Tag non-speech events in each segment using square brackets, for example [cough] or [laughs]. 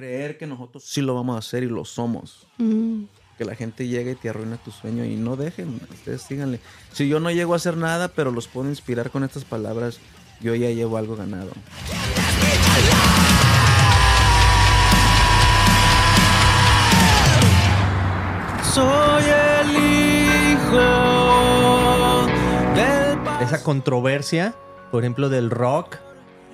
creer que nosotros sí lo vamos a hacer y lo somos. Mm. Que la gente llegue y te arruina tu sueño y no dejen, ustedes síganle. Si yo no llego a hacer nada, pero los puedo inspirar con estas palabras, yo ya llevo algo ganado. Soy el hijo del Esa controversia, por ejemplo, del rock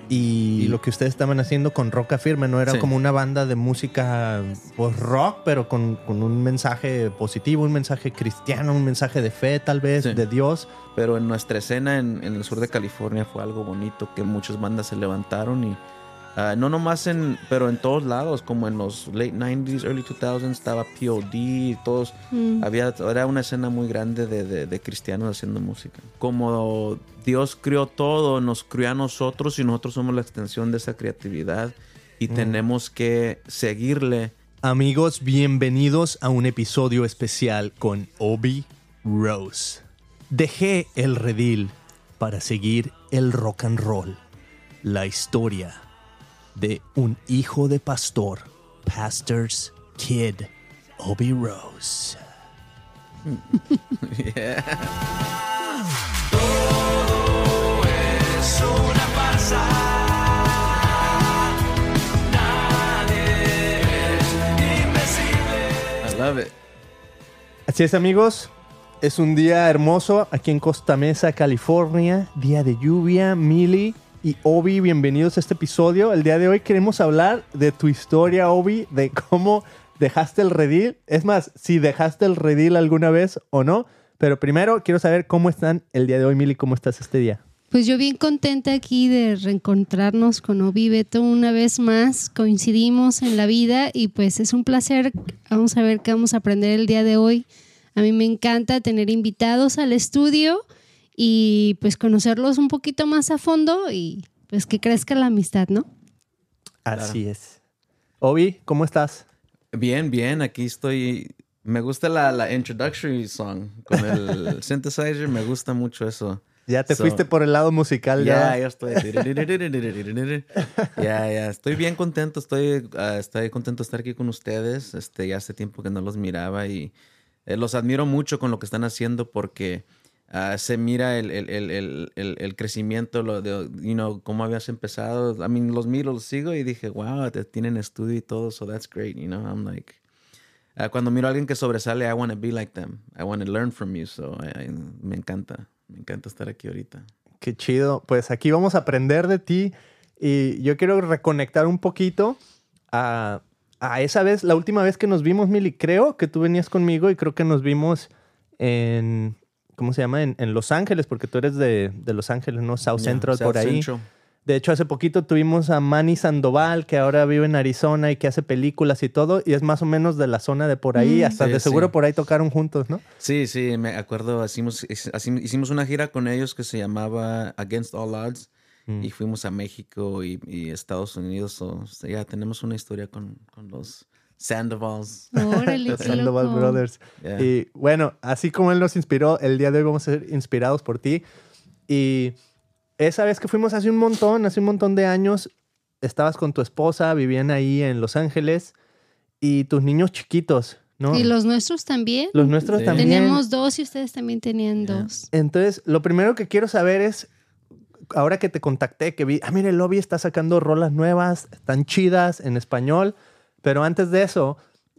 y, lo que ustedes estaban haciendo con Roca Firme, ¿no? Era Sí. como una banda de música, pues rock, pero con, con un mensaje positivo, un mensaje cristiano, un mensaje de fe, tal vez, Sí. de Dios. Pero en nuestra escena en, en el sur de California fue algo bonito que muchas bandas se levantaron y ah, no nomás en, pero en todos lados, como en los late 90s, early 2000s estaba POD y todos, Mm. había, era una escena muy grande de, de- de cristianos haciendo música. Como Dios crió todo, nos crió a nosotros y nosotros somos la extensión de esa creatividad y tenemos que seguirle. Amigos, bienvenidos a un episodio especial con Obi Rose. Dejé el redil para seguir el rock and roll, la historia de un hijo de pastor, Pastor's Kid, Obi Rose. [laughs] I love it. Así es, amigos. Es un día hermoso aquí en Costa Mesa, California. Día de lluvia. Mili y Obi, bienvenidos a este episodio. El día de hoy queremos hablar de tu historia, Obi, de cómo dejaste el redil. Es más, si dejaste el redil alguna vez o no. Pero primero quiero saber cómo están el día de hoy, Mili. ¿Cómo estás este día? Pues yo bien contenta aquí de reencontrarnos con Obi Beto una vez más. Coincidimos en la vida y pues es un placer. Vamos a ver qué vamos a aprender el día de hoy. A mí me encanta tener invitados al estudio y pues conocerlos un poquito más a fondo y pues que crezca la amistad, ¿no? Así es. Obi, ¿cómo estás? Bien, bien, aquí estoy. Me gusta la, la introductory song con el [laughs] synthesizer, me gusta mucho eso. Ya te So- fuiste por el lado musical. Ya, Ya, ya estoy. Ya, ya, estoy bien contento, estoy, ah, estoy contento de estar aquí con ustedes. Este, ya hace tiempo que no los miraba y eh, los admiro mucho con lo que están haciendo porque ah, se mira el, el, el, el, crecimiento, lo de, you know, cómo habías empezado. I mean, los miro, los sigo y dije, wow, te tienen estudio y todo, so that's great, you know. I'm like, ah, cuando miro a alguien que sobresale, I want to be like them. I want to learn from you, so I- I- me encanta, me encanta estar aquí ahorita. Qué chido. Pues aquí vamos a aprender de ti y yo quiero reconectar un poquito a, a esa vez, la última vez que nos vimos, Mili. Creo que tú venías conmigo y creo que nos vimos en, ¿cómo se llama? En, en Los Ángeles, porque tú eres de, de Los Ángeles, ¿no? South Yeah, Central, South por ahí. Central. De hecho, hace poquito tuvimos a Manny Sandoval, que ahora vive en Arizona y que hace películas y todo, y es más o menos de la zona de por ahí, Mm. hasta Sí, de seguro sí. por ahí tocaron juntos, ¿no? Sí, sí, me acuerdo, hicimos, hici- hicimos una gira con ellos que se llamaba Against All Odds Mm. y fuimos a México y, y Estados Unidos. so, ya tenemos una historia con, con los Sandovals. Órale, Sandoval loco. Brothers. Yeah. Y bueno, así como él nos inspiró, el día de hoy vamos a ser inspirados por ti. Y esa vez que fuimos hace un montón, hace un montón de años, estabas con tu esposa, vivían ahí en Los Ángeles y tus niños chiquitos, ¿no? Y los nuestros también. Los nuestros Sí. también. Teníamos dos y ustedes también tenían Yeah. dos. Entonces, lo primero que quiero saber es, ahora que te contacté, que vi, ah, mire, el lobby está sacando rolas nuevas, están chidas en español, pero antes de eso,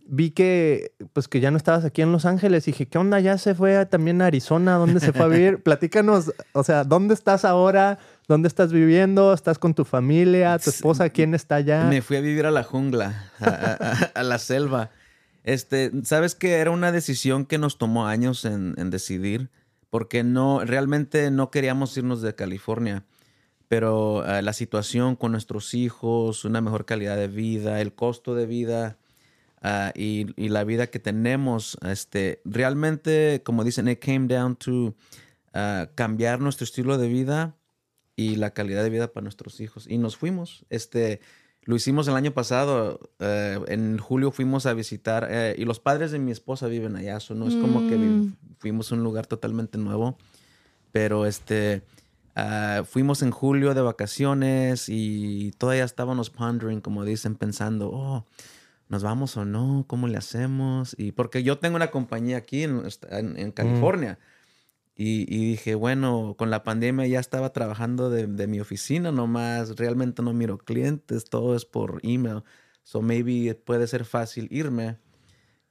vi que, pues que ya no estabas aquí en Los Ángeles y dije, ¿qué onda? Ya se fue a- también a Arizona, ¿dónde se fue a vivir? [laughs] Platícanos, o sea, ¿dónde estás ahora? ¿Dónde estás viviendo? ¿Estás con tu familia? ¿Tu esposa? ¿Quién está allá? Me fui a vivir a la jungla, a, a- a- a la selva. Este, sabes que era una decisión que nos tomó años en, en decidir, porque no, realmente no queríamos irnos de California, pero eh, la situación con nuestros hijos, una mejor calidad de vida, el costo de vida ah, y, y la vida que tenemos, este, realmente, como dicen, it came down to ah, cambiar nuestro estilo de vida y la calidad de vida para nuestros hijos. Y nos fuimos. Este, lo hicimos el año pasado. eh, en julio fuimos a visitar. eh, y los padres de mi esposa viven allá. So no es como que Mm. fuimos a un lugar totalmente nuevo. Pero este. Ah, fuimos en julio de vacaciones y todavía estábamos pondering, como dicen, pensando, oh, ¿nos vamos o no? ¿Cómo le hacemos? Y porque yo tengo una compañía aquí en, en- en California. Y, y dije, bueno, con la pandemia ya estaba trabajando de, de mi oficina nomás. Realmente no miro clientes, todo es por email. So maybe puede ser fácil irme.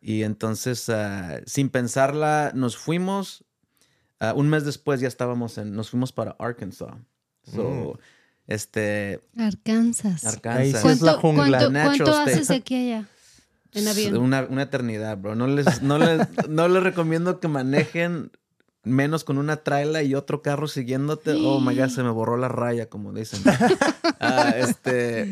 Y entonces, ah, sin pensarla, nos fuimos. Ah, un mes después ya estábamos en, nos fuimos para Arkansas. So, este, Arkansas. Arkansas. Sí, es la jungla. ¿cuánto, Natural cuánto state. haces de [laughs] aquí allá? En avión. Una, una eternidad, bro. No les, no, les, no les recomiendo que manejen menos con una traila y otro carro siguiéndote. Oh my god, se me borró la raya, como dicen. [laughs] Ah, este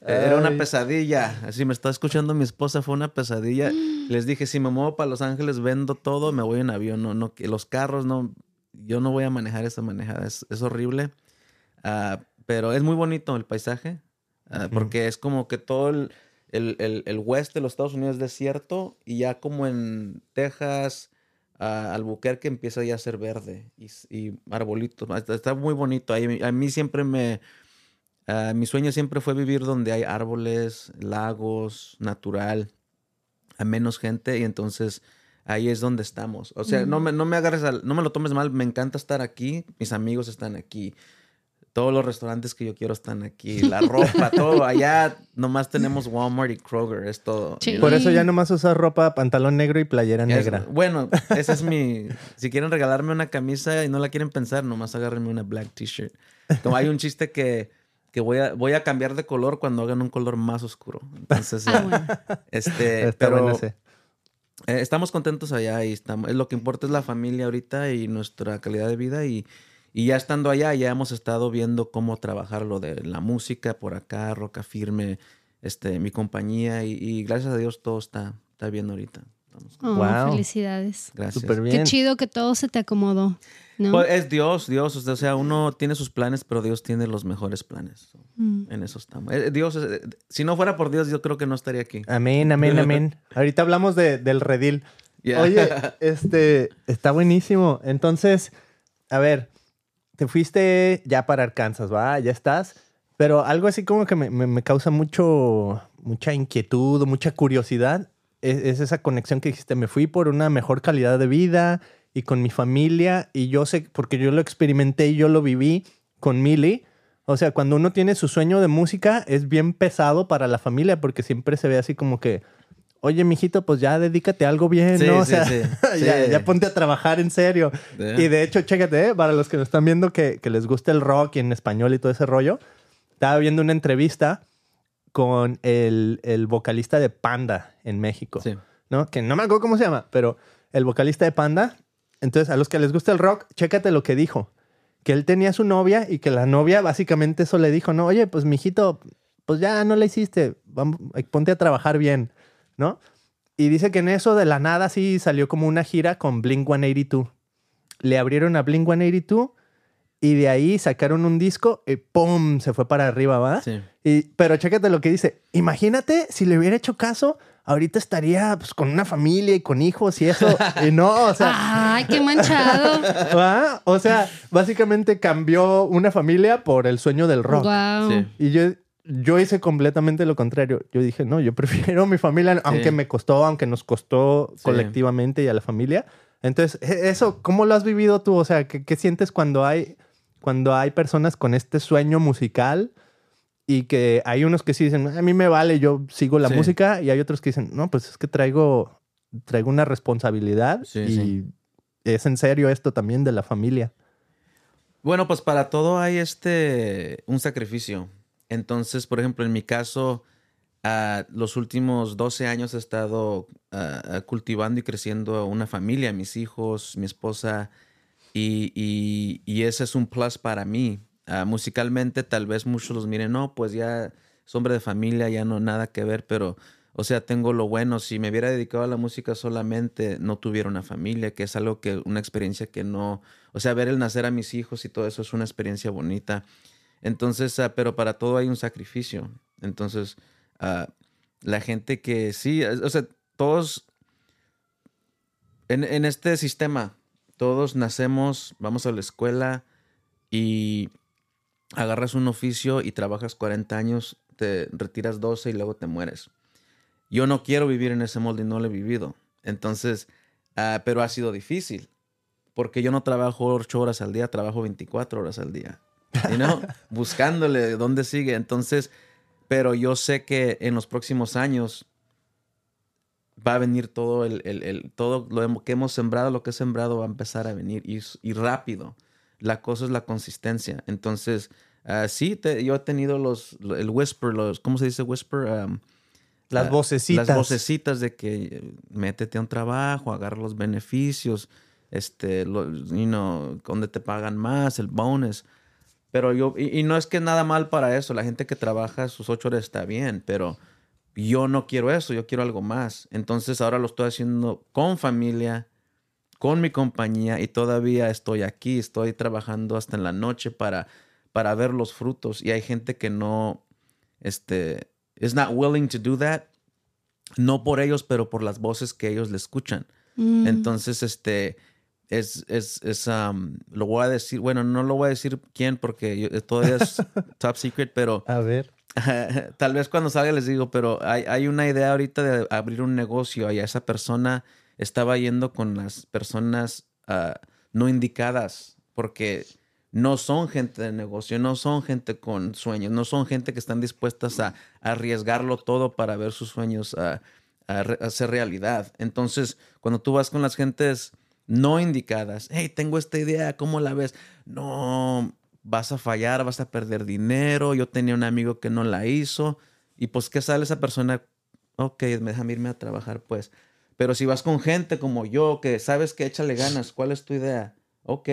era una pesadilla. Así me está escuchando mi esposa, fue una pesadilla. [gasps] Les dije, si me muevo para Los Ángeles, vendo todo, me voy en avión. No, no, los carros no, yo no voy a manejar esa manejada. Es, es horrible. Ah, pero es muy bonito el paisaje. ah, Porque es como que todo el, el, el, el west de los Estados Unidos es desierto y ya como en Texas, ah, Albuquerque empieza ya a ser verde y, y arbolitos. Está, está muy bonito. ahí. A mí siempre me... ah, mi sueño siempre fue vivir donde hay árboles, lagos, natural, a menos gente y entonces ahí es donde estamos. O sea, no, me, no me agarres, al- no me lo tomes mal, me encanta estar aquí, mis amigos están aquí, todos los restaurantes que yo quiero están aquí, la ropa, [laughs] todo. Allá nomás tenemos Walmart y Kroger, es todo. Sí. Por eso ya nomás usas ropa, pantalón negro y playera Es- negra. bueno, esa es mi. [laughs] Si quieren regalarme una camisa y no la quieren pensar, nomás agárrenme una black t-shirt. Como hay un chiste que, que voy, a, voy a cambiar de color cuando hagan un color más oscuro. Entonces, Ah, bueno. este, Está pero bueno ese. eh, estamos contentos allá y estamos. es Lo que importa es la familia ahorita y nuestra calidad de vida. Y, y ya estando allá, ya hemos estado viendo cómo trabajar lo de la música por acá, Roca Firme, este, mi compañía. Y, y gracias a Dios todo está, está bien ahorita. Oh, Wow. Felicidades. gracias. Qué chido que todo se te acomodó. ¿no? Pues es Dios, Dios. O sea, uno tiene sus planes, pero Dios tiene los mejores planes. Mm. En eso estamos. Eh, Dios, eh, si no fuera por Dios, yo creo que no estaría aquí. Amén, amén, amén. [laughs] Ahorita hablamos de, del redil. Yeah. Oye, [laughs] este, está buenísimo. Entonces, a ver, te fuiste ya para Arkansas, ¿va? Ya estás. Pero algo así como que me, me- me causa mucho, mucha inquietud mucha curiosidad. Es, es esa conexión que dijiste, me fui por una mejor calidad de vida y con mi familia. Y yo sé, porque yo lo experimenté y yo lo viví con Millie. O sea, cuando uno tiene su sueño de música, es bien pesado para la familia porque siempre se ve así como que, oye, mijito, pues ya dedícate a algo bien, Sí, ¿no? O sí, sea, sí, [laughs] ya, ya ponte a trabajar en serio. Yeah. Y de hecho, chécate, ¿eh? para los que nos están viendo que, que les gusta el rock y en español y todo ese rollo, estaba viendo una entrevista con el, el vocalista de Panda en México, Sí. ¿no? Que no me acuerdo cómo se llama, pero el vocalista de Panda. Entonces, a los que les gusta el rock, chécate lo que dijo. Que él tenía su novia y que la novia básicamente eso le dijo, no, oye, pues mijito, pues ya no la hiciste, vamos, ponte a trabajar bien, ¿no? Y dice que en eso de la nada sí salió como una gira con Blink 182. Le abrieron a Blink 182 y de ahí sacaron un disco y ¡pum! se fue para arriba, ¿va? Sí. Y, pero chécate lo que dice. Imagínate si le hubiera hecho caso, ahorita estaría pues, con una familia y con hijos y eso. Y no, o sea, [laughs] Ay, qué manchado. ¿va? O sea, básicamente cambió una familia por el sueño del rock. Wow. Sí. Y yo, yo hice completamente lo contrario. Yo dije, no, yo [laughs] prefiero mi familia, aunque me costó, aunque nos costó Sí. colectivamente y a la familia. Entonces, e- eso, ¿cómo lo has vivido tú? O sea, ¿qué, qué sientes cuando hay, cuando hay personas con este sueño musical y que hay unos que sí dicen, a mí me vale, yo sigo la Sí. música y hay otros que dicen, no, pues es que traigo, traigo una responsabilidad Sí, y sí. es en serio esto también de la familia. Bueno, pues para todo hay este un sacrificio. Entonces, por ejemplo, en mi caso, ah, los últimos 12 años he estado ah, cultivando y creciendo una familia, mis hijos, mi esposa, y, ese es un plus para mí. Ah, musicalmente, tal vez muchos los miren, no, pues ya es hombre de familia, ya no nada que ver, pero, o sea, tengo lo bueno. Si me hubiera dedicado a la música solamente, no tuviera una familia, que es algo que, una experiencia que no, o sea, ver el nacer a mis hijos y todo eso es una experiencia bonita. Entonces, ah, pero para todo hay un sacrificio. Entonces, ah, la gente que sí, o sea, todos en, en este sistema, todos nacemos, vamos a la escuela y agarras un oficio y trabajas 40 años, te retiras 12 y luego te mueres. Yo no quiero vivir en ese molde y no lo he vivido. Entonces, ah, pero ha sido difícil porque yo no trabajo 8 horas al día, trabajo 24 horas al día. You know? Buscándole dónde sigue. Entonces, pero yo sé que en los próximos años va a venir todo el, el, el todo lo que hemos sembrado, lo que he sembrado va a empezar a venir y, y rápido. La cosa es la consistencia. Entonces, uh, sí, te, yo he tenido los, el whisper, los, ¿cómo se dice whisper? Um, las vocecitas. Las vocecitas de que métete a un trabajo, agarra los beneficios, este, lo, you know, donde te pagan más, el bonus. Pero yo, y, y, no es que nada mal para eso, la gente que trabaja sus ocho horas está bien, pero yo no quiero eso, yo quiero algo más. Entonces ahora lo estoy haciendo con familia, con mi compañía y todavía estoy aquí, estoy trabajando hasta en la noche para, para ver los frutos. Y hay gente que no, este, is not willing to do that, no por ellos, pero por las voces que ellos le escuchan. Mm. Entonces, este, es, es, es um, lo voy a decir, bueno, no lo voy a decir quién porque yo, todavía es [laughs] top secret, pero... A ver. [laughs] tal vez cuando salga les digo, pero hay, hay, una idea ahorita de abrir un negocio y esa persona estaba yendo con las personas uh, no indicadas porque no son gente de negocio, no son gente con sueños, no son gente que están dispuestas a, a arriesgarlo todo para ver sus sueños uh, a, a hacer realidad. Entonces, cuando tú vas con las gentes no indicadas, hey, tengo esta idea, ¿cómo la ves? No, vas a fallar, vas a perder dinero. Yo tenía un amigo que no la hizo. Y pues, ¿qué sale esa persona? Ok, déjame irme a trabajar, pues. Pero si vas con gente como yo, que sabes que échale ganas, ¿cuál es tu idea? Ok,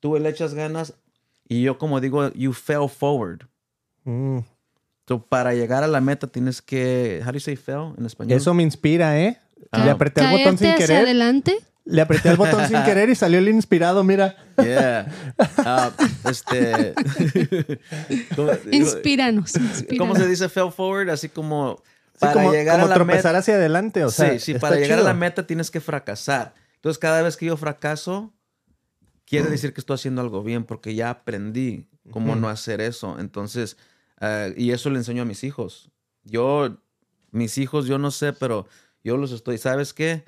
tú le echas ganas y yo como digo, you fell forward. Mm. So, para llegar a la meta tienes que, how do you say fell en español? Eso me inspira, ¿eh? Ah. Le apreté el botón sin querer. adelante? Le apreté el botón sin [laughs] querer y salió el inspirado, mira. Yeah. Uh, [laughs] este. [laughs] Inspíranos, ¿Cómo se dice fell forward? Así como para llegar a la tropezar hacia adelante, o sea. Sí, sí, para llegar a la meta tienes que fracasar. Entonces, cada vez que yo fracaso, quiere decir que estoy haciendo algo bien porque ya aprendí cómo no hacer eso. Entonces, uh, y eso le enseño a mis hijos. Yo, mis hijos, yo no sé, pero yo los estoy. ¿Sabes qué?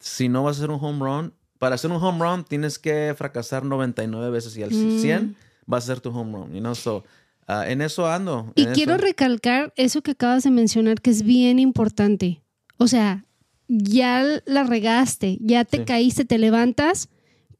Si no vas a hacer un home run, para hacer un home run tienes que fracasar 99 veces y al 100 mm. vas a ser tu home run, you know? So, uh, en eso ando. Y quiero recalcar eso que acabas de mencionar, que es bien importante. O sea, ya la regaste, ya te caíste, te levantas,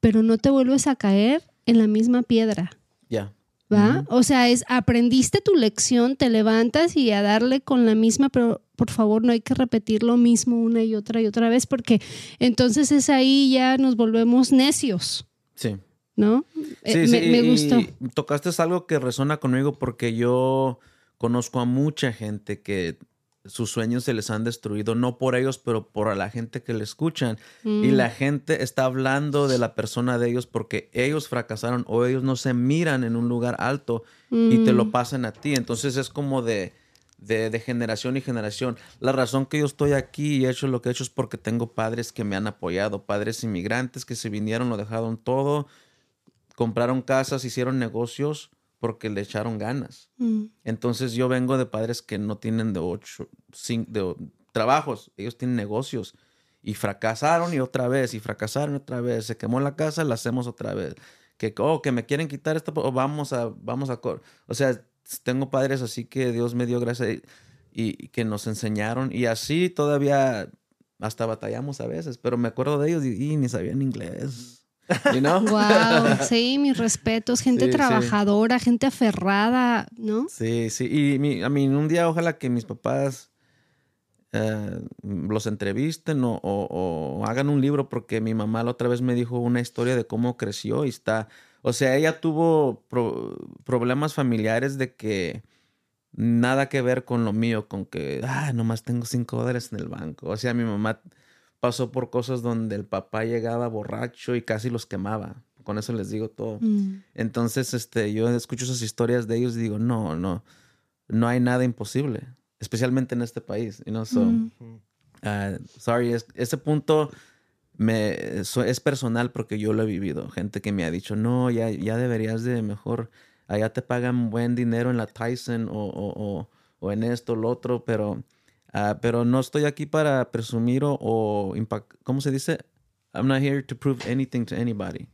pero no te vuelves a caer en la misma piedra. Ya. ¿Va? O sea, es aprendiste tu lección, te levantas y a darle con la misma, pero por favor no hay que repetir lo mismo una y otra y otra vez porque entonces es ahí ya nos volvemos necios. Sí. ¿No? Eh, sí, me, me gustó. tocaste algo que resuena conmigo porque yo conozco a mucha gente que sus sueños se les han destruido, no por ellos, pero por la gente que le escuchan. Y mm. la gente está hablando de la persona de ellos porque ellos fracasaron o ellos no se miran en un lugar alto y te lo mm. pasan a ti. Entonces es como de, de, generación y generación. La razón que yo estoy aquí y he hecho lo que he hecho es porque tengo padres que me han apoyado, padres inmigrantes que se vinieron, lo dejaron todo, compraron casas, hicieron negocios porque le echaron ganas. Mm. Entonces yo vengo de padres que no tienen de ocho, cinco, de, trabajos, ellos tienen negocios y fracasaron y otra vez, y fracasaron otra vez, se quemó la casa, la hacemos otra vez. Que, oh, que me quieren quitar esto, vamos a, vamos a, o sea, tengo padres así que Dios me dio gracia y, y, que nos enseñaron y así todavía hasta batallamos a veces, pero me acuerdo de ellos y, y ni sabían inglés. [laughs] You know? Wow, [laughs] sí, mis respetos, gente trabajadora, gente aferrada, ¿no? Sí, sí, y a mí un día ojalá que mis papás eh, los entrevisten o, o, hagan un libro porque mi mamá la otra vez me dijo una historia de cómo creció y está, o sea, ella tuvo problemas familiares de que nada que ver con lo mío, con que, ah, nomás tengo cinco dólares en el banco. O sea, mi mamá pasó por cosas donde el papá llegaba borracho y casi los quemaba. Con eso les digo todo. Mm. Entonces, este, yo escucho esas historias de ellos y digo, no, no, no hay nada imposible, especialmente en este país. You know? so, mm. uh, sorry, ese punto me, so- es personal porque yo lo he vivido. Gente que me ha dicho, no, ya, ya deberías de mejor, allá te pagan buen dinero en la Tyson o, o, o, o en esto, lo otro, pero, ah, pero no estoy aquí para presumir o, o impact, ¿cómo se dice? I'm not here to prove anything to anybody.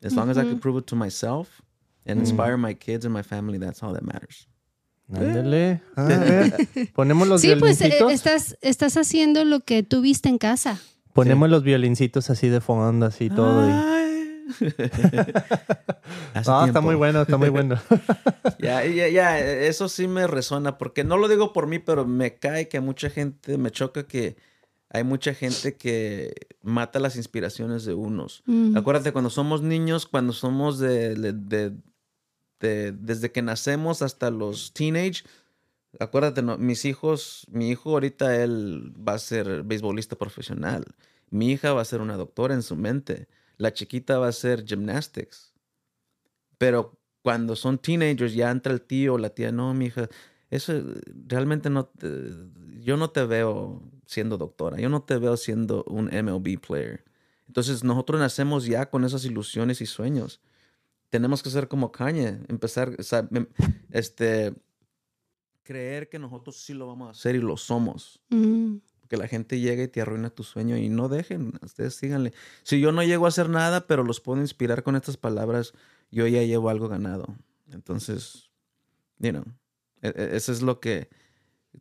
As long as I can prove it to myself and inspire my kids and my family, that's all that matters. Ándale. A ver. [laughs] Ponemos los Sí, pues eh, estás, estás haciendo lo que tú viste en casa. Ponemos los violincitos así de fondo, así todo. y- Ah, [laughs] está muy bueno, está muy bueno. [laughs] Ya, ya, ya, eso sí me resuena, porque no lo digo por mí, pero me cae que mucha gente, me choca que hay mucha gente que mata las inspiraciones de unos. Mm. Acuérdate, cuando somos niños, cuando somos de, de- de- de- desde que nacemos hasta los teenage, acuérdate, no, mis hijos, mi hijo ahorita él va a ser beisbolista profesional. Mi hija va a ser una doctora en su mente. La chiquita va a ser gymnastics. Pero cuando son teenagers ya entra el tío o la tía, no, mi hija, eso realmente no, te- yo no te veo siendo doctora, yo no te veo siendo un MLB player. Entonces nosotros nacemos ya con esas ilusiones y sueños. Tenemos que ser como Kanye, empezar, o em- este, creer que nosotros sí lo vamos a hacer y lo somos. Mm. Que la gente llegue y te arruina tu sueño y no dejen, ustedes síganle. Si yo no llego a hacer nada, pero los puedo inspirar con estas palabras, yo ya llevo algo ganado. Entonces, you know, e- e- eso es lo que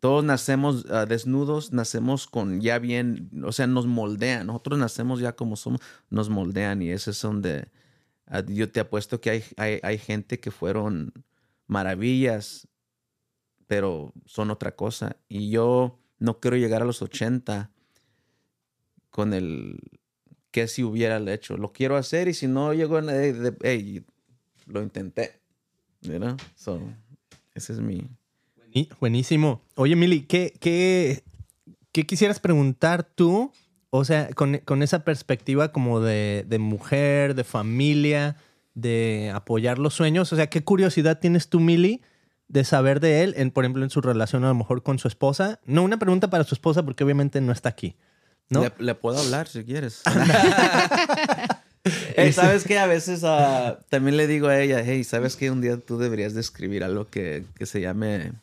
todos nacemos ah, desnudos, nacemos con ya bien, o sea, nos moldean. Nosotros nacemos ya como somos, nos moldean y ese es donde ah, yo te apuesto que hay, hay, hay gente que fueron maravillas, pero son otra cosa. Y yo no quiero llegar a los 80 con el que si hubiera hecho. Lo quiero hacer y si no llego, en- hey, lo intenté. Know? So, ese es mi... Buení- Buenísimo. Oye, Mili, ¿qué, qué, qué quisieras preguntar tú? O sea, con, con esa perspectiva como de, de mujer, de familia, de apoyar los sueños. O sea, ¿qué curiosidad tienes tú, Mili, de saber de él, en, por ejemplo, en su relación a lo mejor con su esposa? No una pregunta para su esposa porque obviamente no está aquí. ¿no? Le, le puedo hablar si quieres. [laughs] Hey, ¿Sabes qué? A veces ah, también le digo a ella, hey, ¿sabes qué? Un día tú deberías de escribir algo que, que se llame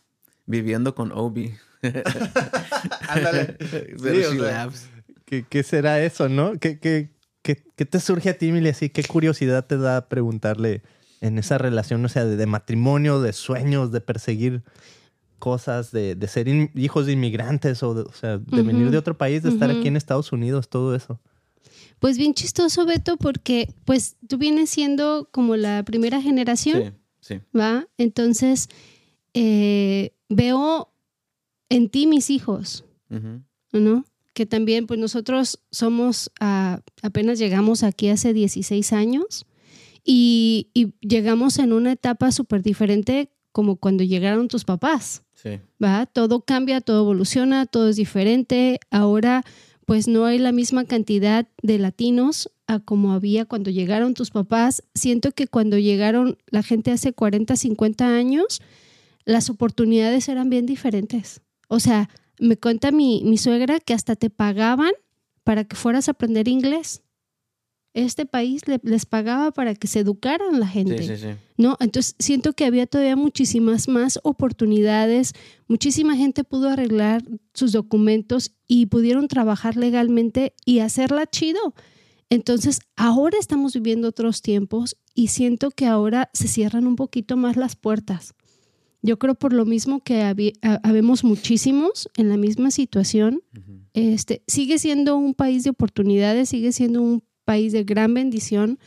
Viviendo con Obi. [laughs] Ándale. Pero Sí, she o sea, laughs. ¿Qué, qué será eso, no? ¿Qué, qué, qué, qué te surge a ti, Mili? Así, ¿qué curiosidad te da preguntarle en esa relación, o sea, de, de matrimonio, de sueños, de perseguir cosas, de, de ser in- hijos de inmigrantes o, de, o sea, de venir de otro país, de estar aquí en Estados Unidos, todo eso? Pues bien chistoso, Beto, porque pues tú vienes siendo como la primera generación, Sí, sí. ¿va? Entonces, eh, veo en ti mis hijos. ¿no? Que también, pues nosotros somos, apenas llegamos aquí hace 16 años y, y llegamos en una etapa súper diferente como cuando llegaron tus papás. Sí. ¿va? Todo cambia, todo evoluciona, todo es diferente. Ahora, pues no hay la misma cantidad de latinos a como había cuando llegaron tus papás. Siento que cuando llegaron la gente hace 40, 50 años, las oportunidades eran bien diferentes. O sea, me cuenta mi, mi suegra que hasta te pagaban para que fueras a aprender inglés. Este país le- les pagaba para que se educaran la gente. Sí, sí, sí. ¿no? Entonces siento que había todavía muchísimas más oportunidades, muchísima gente pudo arreglar sus documentos y pudieron trabajar legalmente y hacerla chido. Entonces ahora estamos viviendo otros tiempos y siento que ahora se cierran un poquito más las puertas. Yo creo por lo mismo que habi- habemos muchísimos en la misma situación. Ujú. Este, sigue siendo un país de oportunidades, sigue siendo un país de gran bendición,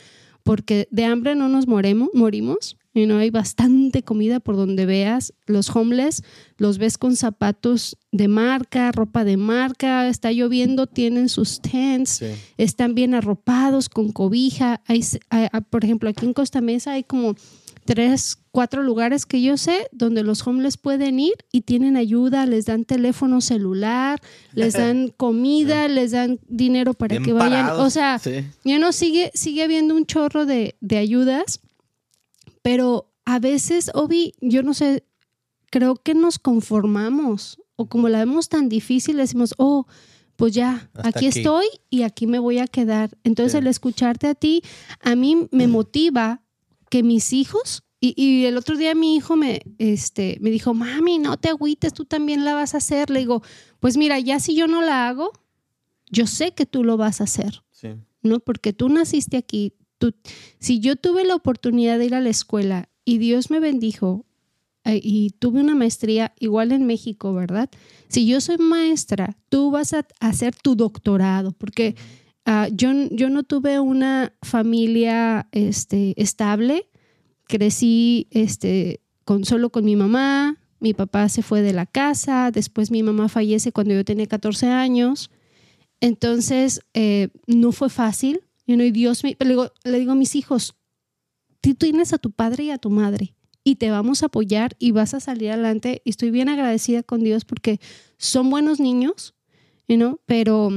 porque de hambre no nos moremos, morimos. Y no hay bastante comida por donde veas. Los homeless los ves con zapatos de marca, ropa de marca, está lloviendo, tienen sus tents, Sí. están bien arropados con cobija. Hay, hay- hay- por ejemplo, aquí en Costa Mesa hay como tres, cuatro lugares que yo sé donde los homeless pueden ir y tienen ayuda, les dan teléfono celular, les dan comida, les dan dinero para Bien que vayan. parados. O sea, Sí. ya no sigue, sigue habiendo un chorro de, de ayudas, pero a veces, Obi, yo no sé, creo que nos conformamos o como la vemos tan difícil, decimos, oh, pues ya, aquí, aquí. estoy y aquí me voy a quedar. Entonces, Sí. el escucharte a ti, a mí me motiva que mis hijos, y, y el otro día mi hijo me, este, me dijo, mami, no te agüites, tú también la vas a hacer. Le digo, pues mira, ya si yo no la hago, yo sé que tú lo vas a hacer. Sí. ¿no? Porque tú naciste aquí. Tú, si yo tuve la oportunidad de ir a la escuela y Dios me bendijo eh, y tuve una maestría igual en México, ¿verdad? Si yo soy maestra, tú vas a hacer tu doctorado, porque ah, yo, yo no tuve una familia este, estable. Crecí este, con, solo con mi mamá. Mi papá se fue de la casa. Después mi mamá fallece cuando yo tenía 14 años. Entonces, eh, no fue fácil. You know, y Dios me, le, digo, le digo a mis hijos, tú tienes a tu padre y a tu madre y te vamos a apoyar y vas a salir adelante. Y estoy bien agradecida con Dios porque son buenos niños, you know, pero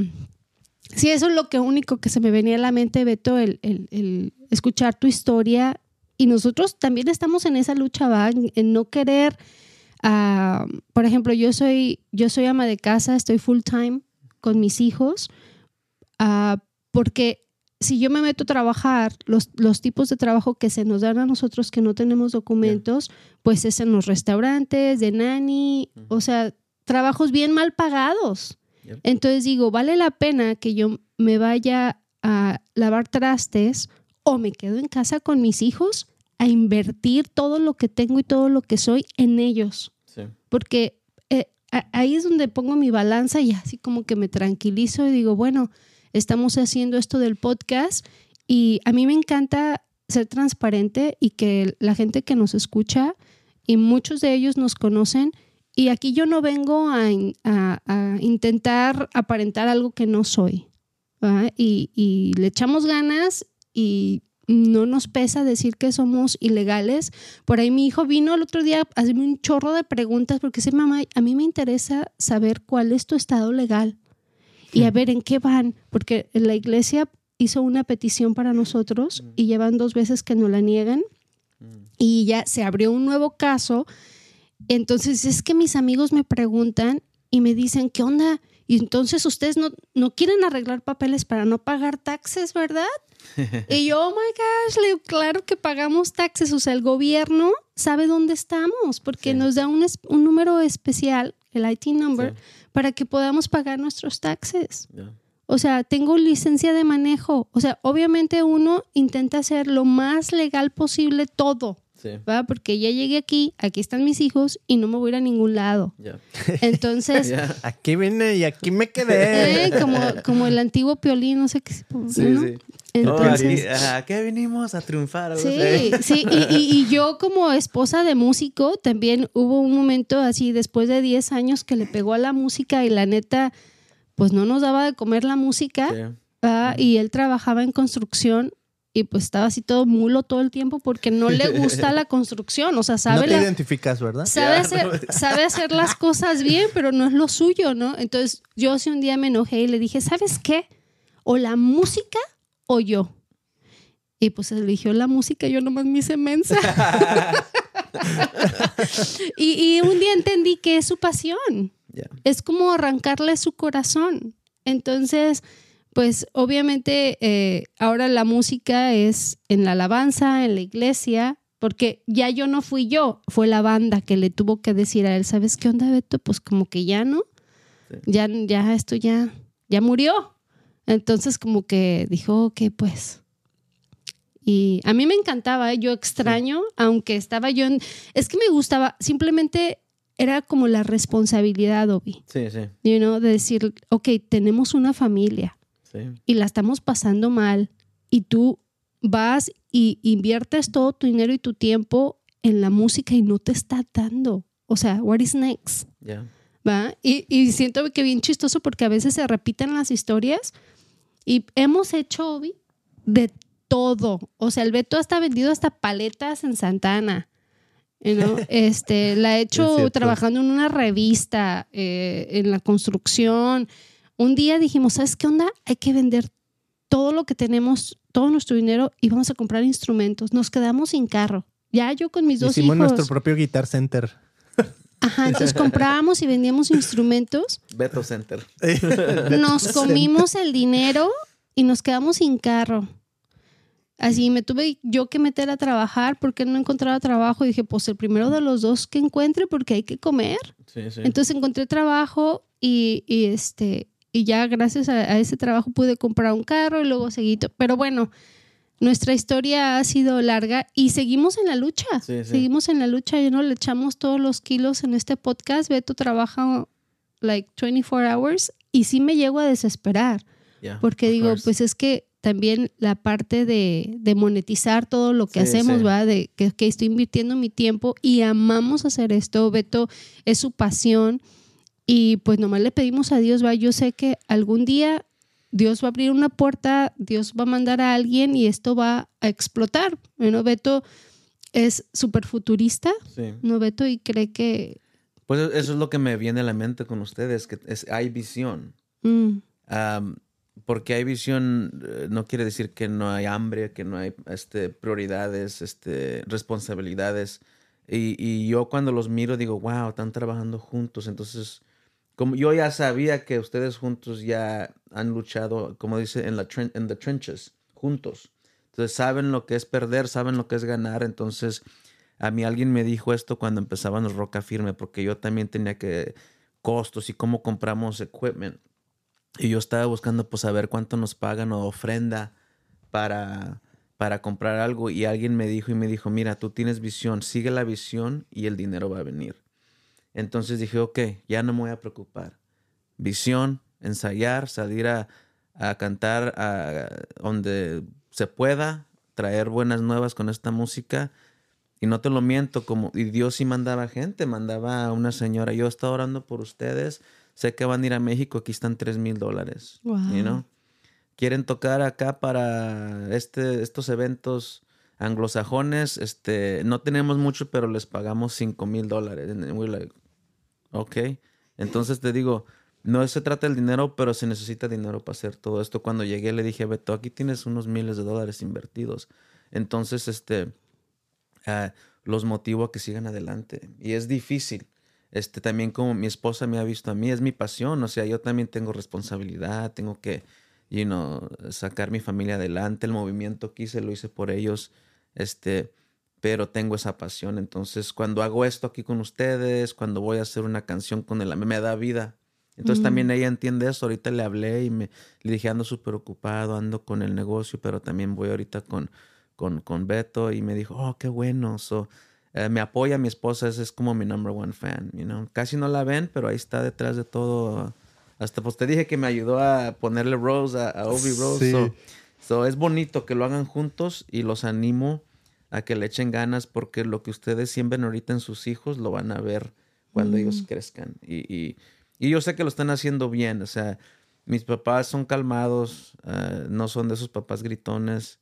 sí, eso es lo que único que se me venía a la mente, Beto, el, el- el escuchar tu historia. Y nosotros también estamos en esa lucha, ¿va? En, en no querer, ah, por ejemplo, yo soy, yo soy ama de casa, estoy full time con mis hijos, ah, porque si yo me meto a trabajar, los, los tipos de trabajo que se nos dan a nosotros que no tenemos documentos, pues es en los restaurantes, de nani, o sea, trabajos bien mal pagados. Entonces digo, vale la pena que yo me vaya a lavar trastes o me quedo en casa con mis hijos a invertir todo lo que tengo y todo lo que soy en ellos Sí. porque eh, ahí es donde pongo mi balanza y así como que me tranquilizo y digo, bueno, estamos haciendo esto del podcast y a mí me encanta ser transparente y que la gente que nos escucha y muchos de ellos nos conocen y aquí yo no vengo a, a- a intentar aparentar algo que no soy. Y, y le echamos ganas y no nos pesa decir que somos ilegales. Por ahí mi hijo vino el otro día a hacerme un chorro de preguntas porque dice, mamá, a mí me interesa saber cuál es tu estado legal y a ver en qué van, porque la iglesia hizo una petición para nosotros y llevan dos veces que nos la niegan y ya se abrió un nuevo caso. Entonces es que mis amigos me preguntan y me dicen, ¿qué onda? Y entonces ustedes no, no quieren arreglar papeles para no pagar taxes, ¿verdad? [laughs] y yo, oh my gosh, le digo, claro que pagamos taxes. O sea, el gobierno sabe dónde estamos porque Sí. nos da un, un número especial, el IT number, Sí. para que podamos pagar nuestros taxes. O sea, tengo licencia de manejo. O sea, obviamente uno intenta hacer lo más legal posible todo, Sí. ¿va? Porque ya llegué aquí, aquí están mis hijos y no me voy a ir a ningún lado. Entonces. [laughs] Aquí vine y aquí me quedé. eh, como, como el antiguo piolín, no sé qué. Sí, ¿no? sí. Oh, Entonces, aquí, ¿A qué vinimos? A triunfar. Sí, así. sí, y, y- y yo como esposa de músico, también hubo un momento así, después de 10 años, que le pegó a la música y la neta, pues no nos daba de comer la música, Sí. y él trabajaba en construcción y pues estaba así todo mulo todo el tiempo porque no le gusta [laughs] la construcción, o sea, No sabe, te la- identificas, ¿verdad? sabe, Ya, hacer, no. [laughs] sabe hacer las cosas bien, pero no es lo suyo, ¿no? Entonces yo sí un día me enojé y le dije, ¿sabes qué? O la música o yo. Y pues eligió la música, yo nomás me hice mensa. [laughs] y, y un día entendí que es su pasión. Ya. Es como arrancarle su corazón. Entonces, pues obviamente eh, ahora la música es en la alabanza, en la iglesia, porque ya yo no fui yo, fue la banda que le tuvo que decir a él, ¿sabes qué onda, Beto? Pues como que ya no, Sí. ya, ya esto ya, ya murió. Entonces como que dijo, ok, pues. Y a mí me encantaba, ¿eh? yo extraño, aunque estaba yo en... Es que me gustaba, simplemente era como la responsabilidad, Obi, Sí, sí. you know, de decir, ok, tenemos una familia Sí. y la estamos pasando mal y tú vas y inviertes todo tu dinero y tu tiempo en la música y no te está dando. O sea, what is next? Ya. ¿Va? Y, y siento que bien chistoso porque a veces se repiten las historias y hemos hecho Obi, de todo. O sea, el Beto hasta vendido hasta paletas en Santana. you know, [laughs] Este, la he hecho trabajando en una revista, eh, en la construcción. Un día dijimos, ¿sabes qué onda? Hay que vender todo lo que tenemos, todo nuestro dinero y vamos a comprar instrumentos. Nos quedamos sin carro. Ya yo con mis dos Hicimos hijos. nuestro propio Guitar Center. Ajá, entonces comprábamos y vendíamos instrumentos. [laughs] Beto Center. [laughs] Nos comimos el dinero y nos quedamos sin carro. Así me tuve yo que meter a trabajar porque no encontraba trabajo. Y dije, pues el primero de los dos que encuentre porque hay que comer. Sí, sí. Entonces encontré trabajo y, y, este, y ya gracias a, a ese trabajo pude comprar un carro y luego seguí. Pero bueno, nuestra historia ha sido larga y seguimos en la lucha. Sí, sí. Seguimos en la lucha y no le echamos todos los kilos en este podcast. Beto trabaja like 24 hours y sí me llego a desesperar Yeah, porque digo, course. pues es que también la parte de, de monetizar todo lo que Sí, hacemos, sí. ¿va? De que, que estoy invirtiendo mi tiempo y amamos hacer esto. Beto es su pasión y pues nomás le pedimos a Dios, va. Yo sé que algún día Dios va a abrir una puerta, Dios va a mandar a alguien y esto va a explotar. Bueno, Beto es súper futurista, Sí. ¿no, Beto? Y cree que... Pues eso es lo que me viene a la mente con ustedes, que es, hay visión. mm, Am, porque hay visión eh, no quiere decir que no hay hambre, que no hay este, prioridades, este, responsabilidades. Y, y yo cuando los miro digo, wow, están trabajando juntos. Entonces, como yo ya sabía que ustedes juntos ya han luchado, como dice, en la en the trenches, juntos. Entonces saben lo que es perder, saben lo que es ganar. Entonces, a mí alguien me dijo esto cuando empezábamos Roca Firme, porque yo también tenía que costos y cómo compramos equipment. Y yo estaba buscando pues saber cuánto nos pagan o ofrenda para, para comprar algo. Y alguien me dijo y me dijo, mira, tú tienes visión, sigue la visión y el dinero va a venir. Entonces dije, ok, ya no me voy a preocupar. Visión, ensayar, salir a, a cantar a donde se pueda, traer buenas nuevas con esta música. Y no te lo miento, como y Dios sí mandaba gente, mandaba a una señora, yo estaba orando por ustedes, sé que van a ir a México, aquí están tres mil dólares. Wow. You know? Quieren tocar acá para este, estos eventos anglosajones, este, no tenemos mucho, pero les pagamos cinco mil dólares. And we're like, ok. Entonces te digo, no se trata del dinero, pero se necesita dinero para hacer todo esto. Cuando llegué le dije, Beto, aquí tienes unos miles de dólares invertidos. Entonces, este, ah, los motivo a que sigan adelante. Y es difícil. Este, también como mi esposa me ha visto a mí, es mi pasión. O sea, yo también tengo responsabilidad, tengo que, you know, sacar mi familia adelante. El movimiento que hice lo hice por ellos. Este, pero tengo esa pasión. Entonces, cuando hago esto aquí con ustedes, cuando voy a hacer una canción con él, me da vida. Entonces Mm. también ella entiende eso. Ahorita le hablé y me le dije, ando súper ocupado, ando con el negocio, pero también voy ahorita con, con, con Beto y me dijo, oh, qué bueno. So, eh, me apoya mi esposa, ese es como mi number one fan, you know. Casi no la ven, pero ahí está detrás de todo. Hasta pues te dije que me ayudó a ponerle Rose a, a Obi Rose. Sí. So, so, es bonito que lo hagan juntos y los animo a que le echen ganas porque lo que ustedes siembren ahorita en sus hijos lo van a ver cuando ellos crezcan. Y, y, y yo sé que lo están haciendo bien. O sea, mis papás son calmados, ah, no son de esos papás gritones.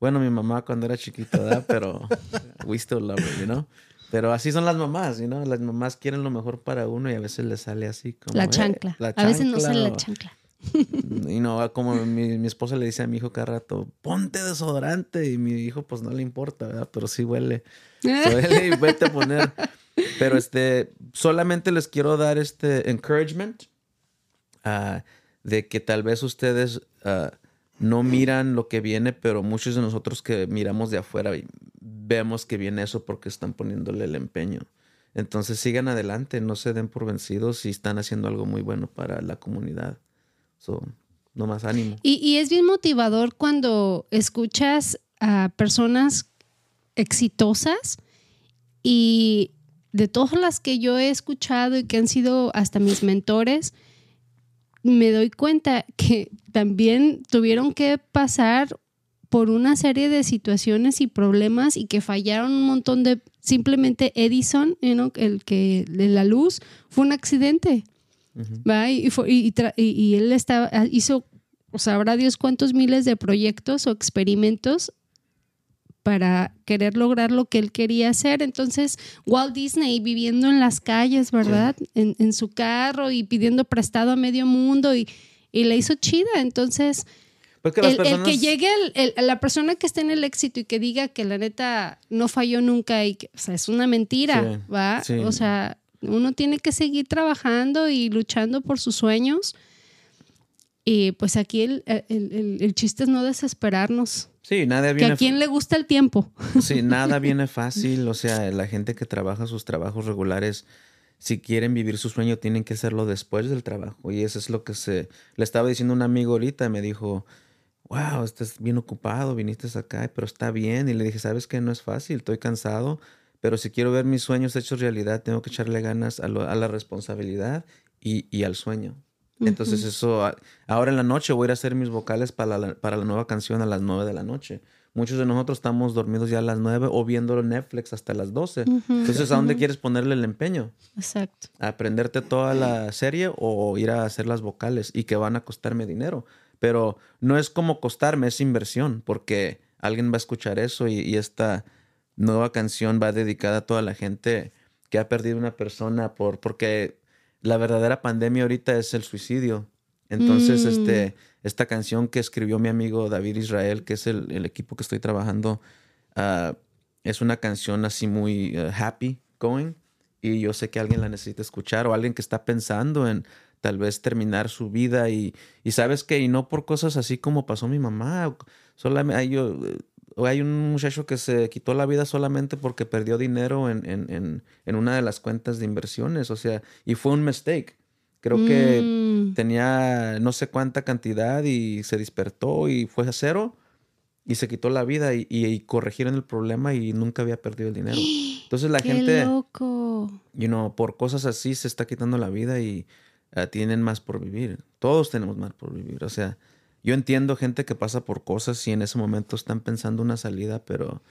Bueno, mi mamá cuando era chiquita, ¿verdad? Pero [laughs] we still love her, you know? Pero así son las mamás, you know? Las mamás quieren lo mejor para uno y a veces les sale así como... la eh, chancla. la a veces no sale la chancla. [laughs] y no, como mi, mi esposa le dice a mi hijo cada rato, ponte desodorante. Y mi hijo, pues no le importa, ¿verdad? Pero sí huele. [laughs] Huele y vete a poner. Pero este, solamente les quiero dar este encouragement ah, de que tal vez ustedes ah, no miran lo que viene, pero muchos de nosotros que miramos de afuera vemos que viene eso porque están poniéndole el empeño. Entonces sigan adelante, no se den por vencidos y están haciendo algo muy bueno para la comunidad. So, no más ánimo. Y, y es bien motivador cuando escuchas a personas exitosas y de todas las que yo he escuchado y que han sido hasta mis mentores, me doy cuenta que también tuvieron que pasar por una serie de situaciones y problemas y que fallaron un montón de simplemente Edison, you know, el que de la luz fue un accidente. ¿Va? Y, fue- y- y él estaba, hizo, o sabrá Dios cuántos miles de proyectos o experimentos para querer lograr lo que él quería hacer. Entonces, Walt Disney viviendo en las calles, ¿verdad? En, en su carro y pidiendo prestado a medio mundo y, y la hizo chida. Entonces, Pues el, que llegue, el- el- la persona que esté en el éxito y que diga que la neta no falló nunca y que, o sea, es una mentira, Sí, ¿va? sí. O sea, uno tiene que seguir trabajando y luchando por sus sueños. Y pues aquí el, el, el, chiste es no desesperarnos. Sí, nada viene. Que a quién le gusta el tiempo. Sí, nada [laughs] viene fácil. O sea, la gente que trabaja sus trabajos regulares, si quieren vivir su sueño, tienen que hacerlo después del trabajo. Y eso es lo que se. Le estaba diciendo un amigo ahorita, me dijo, wow, estás bien ocupado, viniste acá, pero está bien. Y le dije, sabes que no es fácil, estoy cansado, pero si quiero ver mis sueños hechos realidad, tengo que echarle ganas a, la responsabilidad y, al sueño. Entonces eso, ahora en la noche voy a ir a hacer mis vocales para la, para la nueva canción a las nueve de la noche. Muchos de nosotros estamos dormidos ya a las nueve o viendo Netflix hasta las doce. Entonces, ¿a dónde quieres ponerle el empeño? Exacto. ¿A aprenderte toda la serie o ir a hacer las vocales y que van a costarme dinero? Pero no es como costarme, es inversión, porque alguien va a escuchar eso y, esta nueva canción va dedicada a toda la gente que ha perdido una persona por, porque la verdadera pandemia ahorita es el suicidio. Entonces, mm. este, esta canción que escribió mi amigo David Israel, que es el, equipo que estoy trabajando, ah, es una canción así muy uh, happy going. Y yo sé que alguien la necesita escuchar o alguien que está pensando en tal vez terminar su vida y, y sabes que, y no por cosas así como pasó mi mamá, solamente yo, hay un muchacho que se quitó la vida solamente porque perdió dinero en, en, en, una de las cuentas de inversiones, o sea, y fue un mistake. Creo que mm. tenía no sé cuánta cantidad y se despertó y fue a cero y se quitó la vida y, y, corrigieron el problema y nunca había perdido el dinero. [gasps] Entonces la ¡Qué gente, loco! you know, por cosas así se está quitando la vida y Ah, tienen más por vivir. Todos tenemos más por vivir. O sea, yo entiendo gente que pasa por cosas y en ese momento están pensando una salida, pero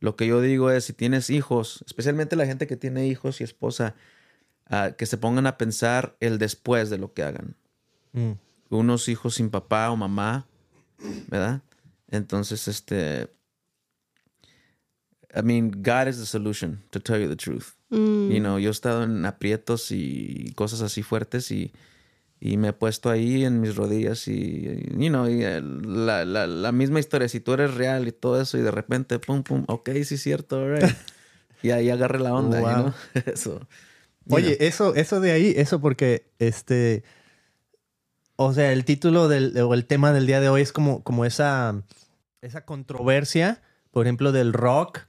lo que yo digo es, si tienes hijos, especialmente la gente que tiene hijos y esposa, ah, que se pongan a pensar el después de lo que hagan. Mm. Unos hijos sin papá o mamá, ¿verdad? Entonces, este, I mean, God is the solution, to tell you the truth. Mm. You know, yo he estado en aprietos y cosas así fuertes y, y me he puesto ahí en mis rodillas y, you know, y la, la, la, misma historia, si tú eres real y todo eso y de repente, pum, pum, ok, sí es cierto, right. [laughs] y ahí agarré la onda, wow. [laughs] eso. Oye, eso, eso de ahí, eso porque, este, o sea, el título del, o el tema del día de hoy es como, como esa, esa controversia, por ejemplo, del rock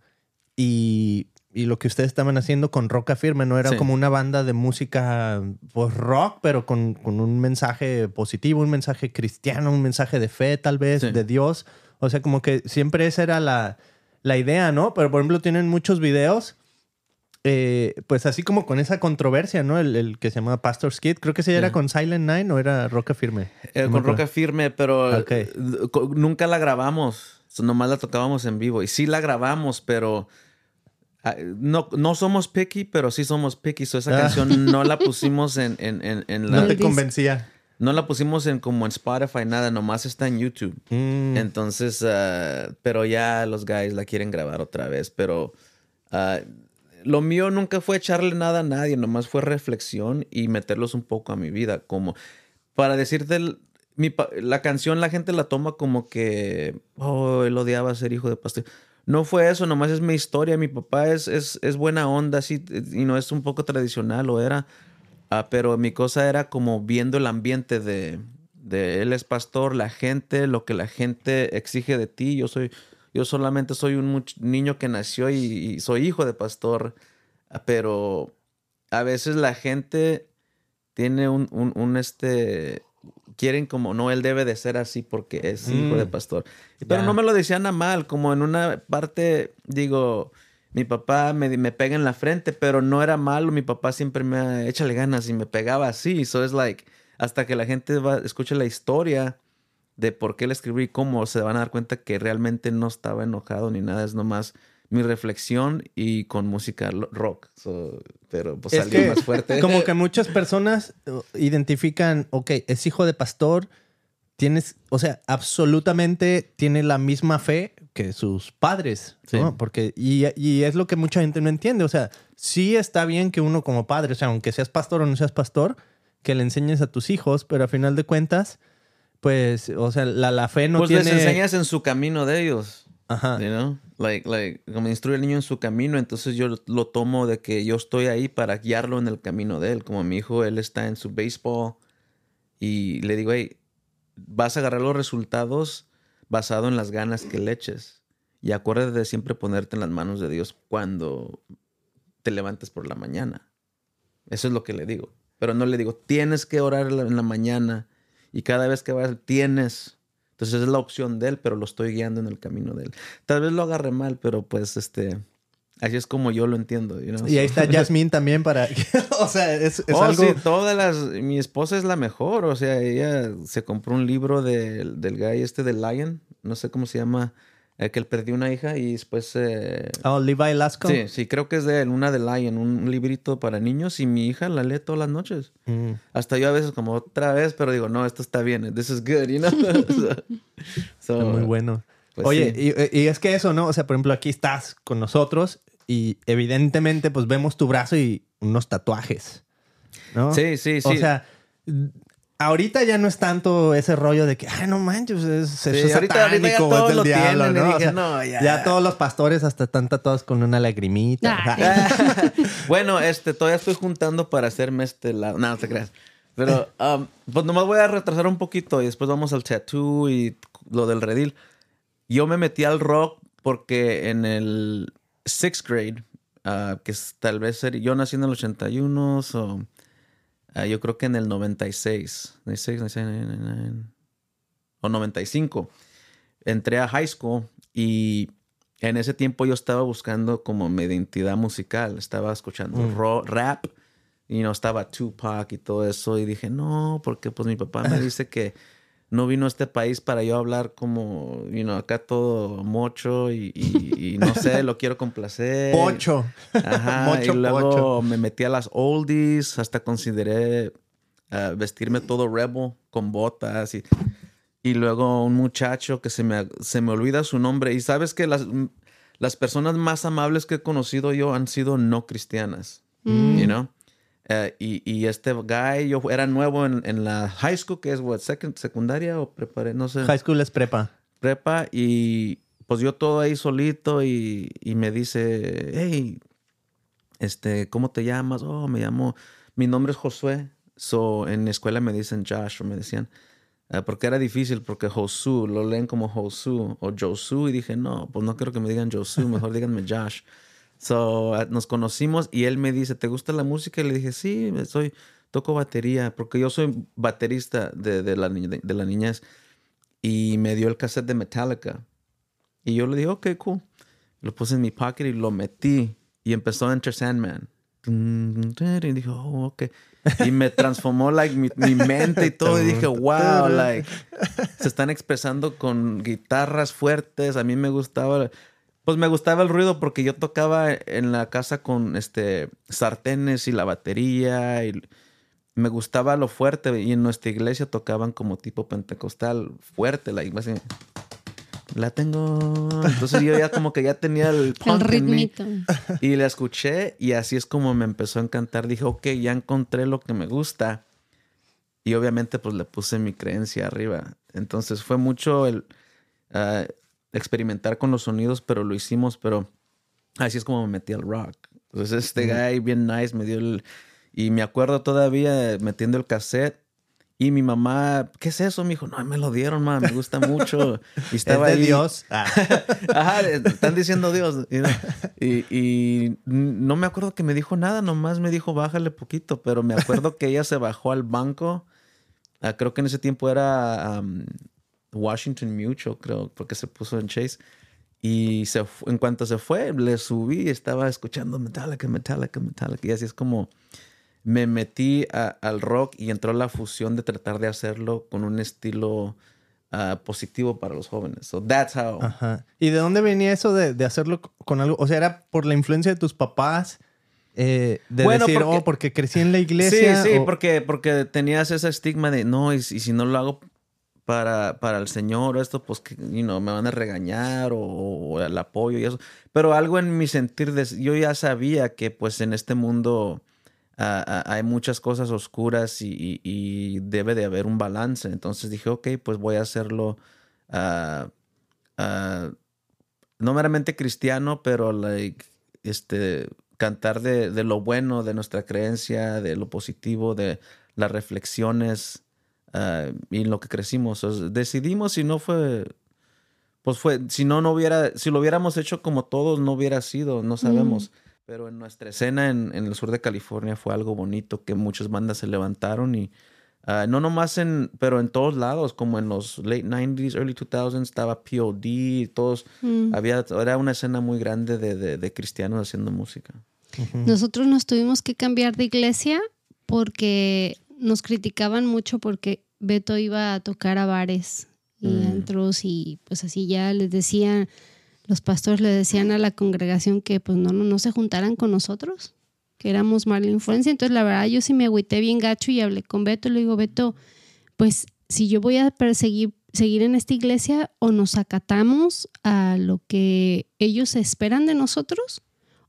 y, lo que ustedes estaban haciendo con Roca Firme, ¿no? Era como una banda de música, pues rock, pero con, un mensaje positivo, un mensaje cristiano, un mensaje de fe, tal vez, de Dios. O sea, como que siempre esa era la, idea, ¿no? Pero, por ejemplo, tienen muchos videos, eh, pues así como con esa controversia, ¿no? El, que se llama Pastor's Kid. Creo que se era con Silent Nine o era Roca Firme. Eh, con Roca Firme, pero nunca la grabamos. Nomás la tocábamos en vivo. Y sí la grabamos, pero no, no somos picky, pero sí somos picky. esa ah. canción no la [laughs] pusimos en, en, en, la. No te convencía. No la pusimos en como en Spotify, nada, nomás está en YouTube. Mm. Entonces, ah, pero ya los guys la quieren grabar otra vez. Pero lo mío nunca fue echarle nada a nadie, nomás fue reflexión y meterlos un poco a mi vida. Como para decirte, mi, la canción la gente la toma como que, oh, él odiaba ser hijo de pastor no fue eso, nomás es mi historia. Mi papá es, es, es buena onda, sí, y no es un poco tradicional, o era. Ah, pero mi cosa era como viendo el ambiente de, de él es pastor, la gente, lo que la gente exige de ti. Yo soy, yo solamente soy un niño que nació y, soy hijo de pastor, ah, pero a veces la gente tiene un, un este, quieren como, no, él debe de ser así porque es hijo de mm. pastor. Pero no me lo decían a mal, como en una parte, digo, mi papá me, me pega en la frente, pero no era malo, mi papá siempre me échale ganas y me pegaba así. So es like, hasta que la gente va, escuche la historia de por qué le escribí y cómo, se van a dar cuenta que realmente no estaba enojado ni nada, es nomás mi reflexión y con música rock. pero pues salió más fuerte. [laughs] Como que muchas personas uh, identifican, ok, es hijo de pastor, tienes, o sea, absolutamente tiene la misma fe que sus padres, ¿no? Porque, y, y, es lo que mucha gente no entiende, o sea, sí está bien que uno como padre, o sea, aunque seas pastor o no seas pastor, que le enseñes a tus hijos, pero a final de cuentas, pues, o sea, la, la fe no pues tiene... Pues les enseñas en su camino de ellos. Ajá. You know? Like, like, como instruye al niño en su camino, entonces yo lo tomo de que yo estoy ahí para guiarlo en el camino de él. Como mi hijo, él está en su béisbol y le digo, hey, vas a agarrar los resultados basado en las ganas que le eches. Y acuérdate de siempre ponerte en las manos de Dios cuando te levantes por la mañana. Eso es lo que le digo. Pero no le digo, tienes que orar en la- mañana y cada vez que vas, tienes. Entonces es la opción de él, pero lo estoy guiando en el camino de él. Tal vez lo agarre mal, pero pues este, así es como yo lo entiendo. you know? Y ahí está Jasmine también para... [laughs] o sea, es, es oh, algo... sí, todas las. Mi esposa es la mejor. O sea, ella se compró un libro del del guy este de Lion. No sé cómo se llama. Eh, que él perdió una hija y después. eh, Oh, Levi Lasco. sí, sí, creo que es de él, una de Lion, un librito para niños. Y mi hija la lee todas las noches. Mm. Hasta yo a veces, como otra vez, pero digo, no, esto está bien. This is good, you know? [laughs] So- muy bueno. pues Oye, sí. y, y es que eso, ¿no? O sea, por ejemplo, aquí estás con nosotros y evidentemente pues vemos tu brazo y unos tatuajes, ¿no? Sí, sí, sí. O sea, ahorita ya no es tanto ese rollo de que, ay, no manches, es, Sí, eso es ahorita- ahorita ya todos es del lo diablo, tienen. O sea, no, ya. todos los pastores hasta están tatuados con una lagrimita. Ay. [laughs] bueno, este, todavía estoy juntando para hacerme este lado. No, no te creas. Pero, um, pues nomás voy a retrasar un poquito y después vamos al tattoo y lo del redil. Yo me metí al rock porque en el sixth grade, ah, que es tal vez ser, yo nací en el 81, so, ah, yo creo que en el 96, 96, 96, 99, o 95, entré a high school y en ese tiempo yo estaba buscando como mi identidad musical. Estaba escuchando Mm. ro- rap y no estaba Tupac y todo eso. Y dije, no, porque pues mi papá me [laughs] dice que no vino a este país para yo hablar como, you know, acá todo mocho y, y- y no sé, [laughs] lo quiero complacer. Pocho. Ajá, Mocho, y luego pocho. me metí a las oldies, hasta consideré ah, vestirme todo rebel con botas y, y luego un muchacho que se me, se me olvida su nombre. Y sabes que las, las personas más amables que he conocido yo han sido no cristianas, Mm. you know? Eh, y, y este guy, yo era nuevo en, en la high school, que es what, second, secundaria o preparé, no sé High school es prepa. prepa y pues yo todo ahí solito y, y me dice, hey, este, ¿cómo te llamas? Oh, me llamo, mi nombre es Josué. So, en la escuela me dicen Josh o me decían, ah, porque era difícil, porque Josu, lo leen como Josu o Josu y dije, no, pues no quiero que me digan Josu, mejor [laughs] díganme Josh. So, ah, nos conocimos y él me dice, ¿te gusta la música? Y le dije, sí, soy, toco batería, porque yo soy baterista de, de la, de, de la niñez. Y me dio el cassette de Metallica. Y yo le dije, ok, cool. Lo puse en mi pocket y lo metí. Y empezó a Enter Sandman. Y dije, oh, ok. Y me transformó like, mi, mi mente y todo. Y dije, wow, like, se están expresando con guitarras fuertes. A mí me gustaba, pues me gustaba el ruido porque yo tocaba en la casa con este sartenes y la batería. Y me gustaba lo fuerte. Y en nuestra iglesia tocaban como tipo pentecostal fuerte, like, así, la tengo. Entonces yo ya como que ya tenía el El punk en mí. ritmito. Y la escuché y así es como me empezó a encantar. Dije, ok, ya encontré lo que me gusta. Y obviamente pues le puse mi creencia arriba. Entonces fue mucho el ah, experimentar con los sonidos, pero lo hicimos, pero así es como me metí al rock. Entonces este guy bien nice me dio el... Y me acuerdo todavía metiendo el cassette. Y mi mamá, ¿qué es eso? Me dijo, no, me lo dieron, mamá, me gusta mucho. [laughs] Y estaba es de ahí- Dios. [laughs] Ah. Ajá, están diciendo Dios. you know. [laughs] Y, y no me acuerdo que me dijo nada, nomás me dijo bájale poquito, pero me acuerdo que ella se bajó al banco. Ah, creo que en ese tiempo era um, Washington Mutual, creo, porque se puso en Chase. Y se en cuanto se fue, le subí y estaba escuchando Metallica, Metallica, Metallica. Y así es como me metí a- al rock y entró la fusión de tratar de hacerlo con un estilo ah, positivo para los jóvenes. So that's how. Ajá. ¿Y de dónde venía eso de, de hacerlo con algo? O sea, ¿era por la influencia de tus papás? Eh, de Bueno, decir, porque- oh, porque crecí en la iglesia. Sí, sí, o- porque, porque tenías ese estigma de no, y, y si no lo hago para, para el Señor esto, pues que me van a regañar o, o el apoyo y eso. Pero algo en mi sentir, de, yo ya sabía que pues en este mundo ah, ah, hay muchas cosas oscuras y, debe de haber un balance. Entonces dije, ok, pues voy a hacerlo ah, no meramente cristiano, pero este, cantar de, lo bueno, de nuestra creencia, de lo positivo, de las reflexiones uh, y lo que crecimos. decidimos si no fue, pues fue, si no, no hubiera, si lo hubiéramos hecho como todos, no hubiera sido, no sabemos. Mm. Pero en nuestra escena en, en, el sur de California fue algo bonito que muchas bandas se levantaron y Uh, no nomás en, pero en todos lados, como en los late 90s, early 2000s, estaba POD, todos, mm. había, era una escena muy grande de, de, de cristianos haciendo música. Nosotros nos tuvimos que cambiar de iglesia porque nos criticaban mucho porque Beto iba a tocar a bares y mm. antros y pues así ya les decían, los pastores le decían a la congregación que pues no, no, no se juntaran con nosotros que éramos mala influencia. Entonces, la verdad, yo sí me agüité bien gacho y hablé con Beto. Le digo, Beto, pues si yo voy a perseguir, seguir en esta iglesia o nos acatamos a lo que ellos esperan de nosotros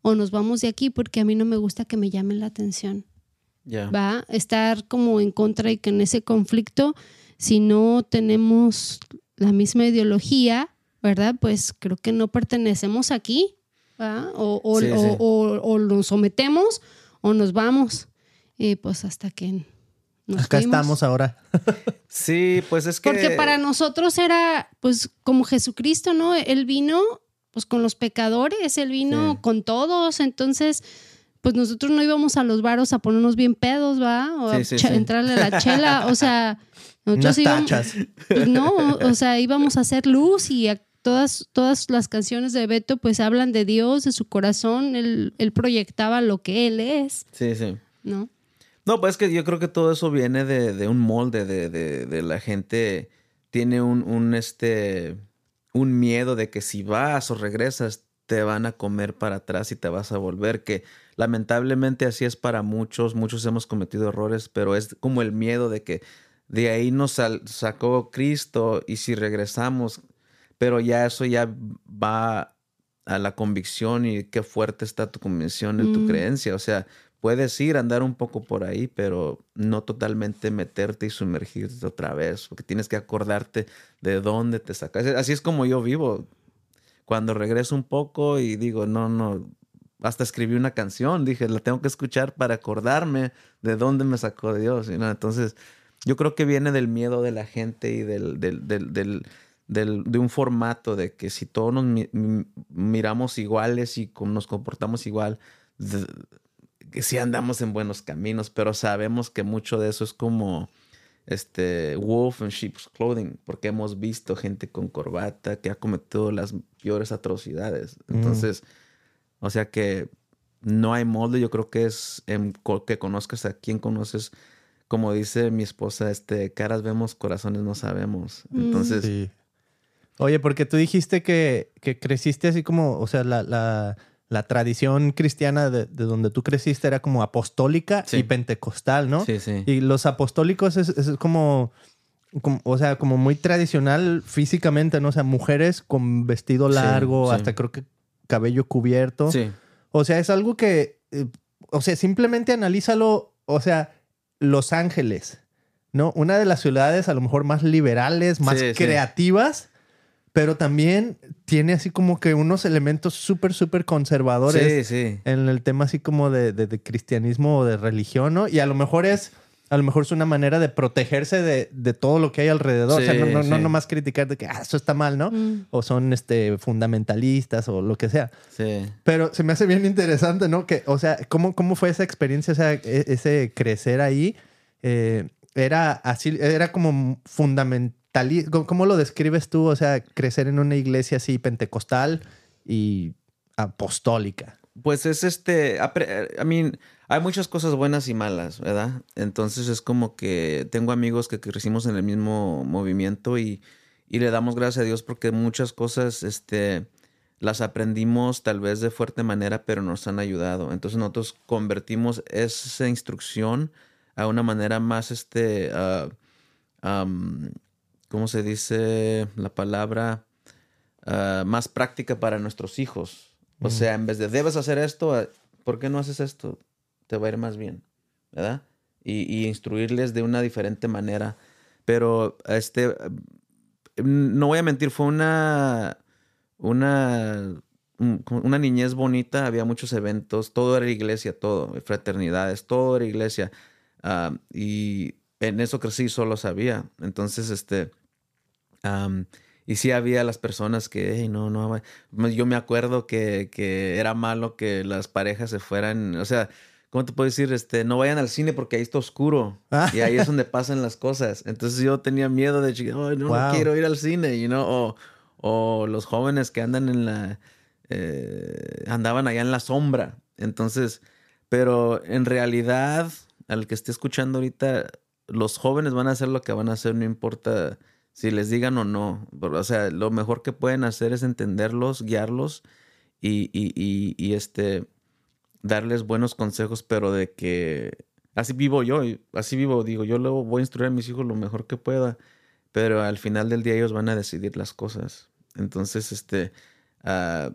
o nos vamos de aquí porque a mí no me gusta que me llamen la atención. Va a estar como en contra y que en ese conflicto, si no tenemos la misma ideología, ¿verdad? Pues creo que no pertenecemos aquí. O, o, nos sometemos o nos vamos. Y pues hasta que nos Acá estamos ahora. [laughs] sí, pues es que... Porque para nosotros era pues como Jesucristo, ¿no? Él vino pues con los pecadores, él vino con todos, entonces pues nosotros no íbamos a los baros a ponernos bien pedos, ¿va? O a entrarle a la chela, o sea, [laughs] nosotros íbamos, pues, no, o sea, íbamos a hacer luz y a todas, todas las canciones de Beto pues hablan de Dios, de su corazón, él, proyectaba lo que él es. Sí, sí. ¿No? No, pues es que yo creo que todo eso viene de, un molde, de, de, la gente tiene un, un, este, un miedo de que si vas o regresas te van a comer para atrás y te vas a volver, que lamentablemente así es para muchos, muchos hemos cometido errores, pero es como el miedo de que de ahí nos sacó Cristo y si regresamos, pero ya eso ya va a la convicción y qué fuerte está tu convicción en tu mm. creencia. O sea, puedes ir andar un poco por ahí, pero no totalmente meterte y sumergirte otra vez, porque tienes que acordarte de dónde te sacas. Así es como yo vivo. Cuando regreso un poco y digo, no, no, hasta escribí una canción, dije, la tengo que escuchar para acordarme de dónde me sacó Dios. Entonces, yo creo que viene del miedo de la gente y del, del, del de un formato de que si todos nos miramos iguales y nos comportamos igual, que sí andamos en buenos caminos, pero sabemos que mucho de eso es como este wolf and sheep's clothing, porque hemos visto gente con corbata que ha cometido las peores atrocidades. Mm. O sea que no hay molde, yo creo que es que conozcas a quien conoces, como dice mi esposa, este, caras vemos, corazones no sabemos. Mm. Entonces, Oye, porque tú dijiste que, que creciste así como, o sea, la, la, la tradición cristiana de, de, donde tú creciste era como apostólica y pentecostal, ¿no? Sí, sí. Y los apostólicos es, es como, como, o sea, como muy tradicional físicamente, ¿no? O sea, mujeres con vestido largo, hasta creo que cabello cubierto. Sí. O sea, es algo que, eh, o sea, simplemente analízalo, o sea, Los Ángeles, ¿no? Una de las ciudades a lo mejor más liberales, más creativas pero también tiene así como que unos elementos súper, súper conservadores en el tema así como de, de, cristianismo o de religión, ¿no? Y a lo mejor es, a lo mejor es una manera de protegerse de, de todo lo que hay alrededor. o sea, no, no, no nomás criticar de que ah, eso está mal, ¿no? Mm. O son este, fundamentalistas o lo que sea. Sí. Pero se me hace bien interesante, ¿no? Que, o sea, ¿cómo, cómo fue esa experiencia, o sea, e, ese crecer ahí? Eh, era así, era como fundamental ¿Cómo lo describes tú? O sea, crecer en una iglesia así pentecostal y apostólica. Pues es este, I mean, hay muchas cosas buenas y malas, ¿verdad? Entonces es como que tengo amigos que crecimos en el mismo movimiento y, y le damos gracias a Dios porque muchas cosas, este, las aprendimos tal vez de fuerte manera, pero nos han ayudado. Entonces nosotros convertimos esa instrucción a una manera más, este, uh, ¿cómo se dice la palabra? Ah, más práctica para nuestros hijos. O sea, en vez de debes hacer esto, ah, ¿por qué no haces esto? Te va a ir más bien, ¿verdad? Y, instruirles de una diferente manera. Pero, este, no voy a mentir, fue una, una, una niñez bonita, había muchos eventos, todo era iglesia, todo, fraternidades, todo era iglesia. Ah, y en eso crecí, solo sabía. Entonces, este, y sí había las personas que, no, no, yo me acuerdo que, que, era malo que las parejas se fueran, o sea, ¿cómo te puedo decir? Este, no vayan al cine porque ahí está oscuro. Ah. Y ahí es donde [laughs] pasan las cosas. Entonces yo tenía miedo de, no, no quiero ir al cine, you know? o, o los jóvenes que andan en la, eh, andaban allá en la sombra. Entonces, pero en realidad, al que esté escuchando ahorita, los jóvenes van a hacer lo que van a hacer, no importa si les digan o no. O sea, lo mejor que pueden hacer es entenderlos, guiarlos y, y, y, este, darles buenos consejos, pero de que así vivo yo, así vivo, digo, yo luego voy a instruir a mis hijos lo mejor que pueda, pero al final del día ellos van a decidir las cosas. Entonces, este, uh,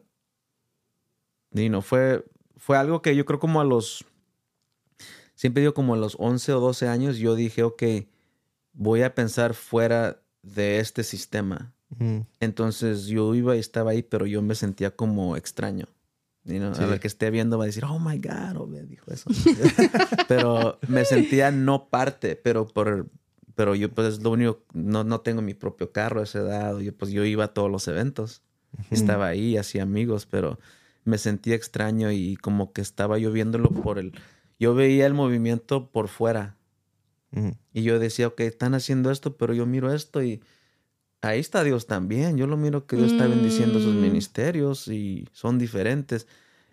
y no, fue, fue algo que yo creo como a los siempre digo como a los 11 o 12 años, yo dije, ok, voy a pensar fuera de este sistema. Entonces yo iba y estaba ahí, pero yo me sentía como extraño. You A ver que esté viendo va a decir, oh my God, oh, dijo eso. [laughs] pero me sentía no parte, pero por, pero yo pues es lo único, no, no tengo mi propio carro a esa edad, yo pues yo iba a todos los eventos, estaba ahí, hacía amigos, pero me sentía extraño y como que estaba yo viéndolo por el, yo veía el movimiento por fuera. Y yo decía, ok, están haciendo esto, pero yo miro esto y ahí está Dios también. Yo lo miro que Dios está bendiciendo sus mm. ministerios y son diferentes.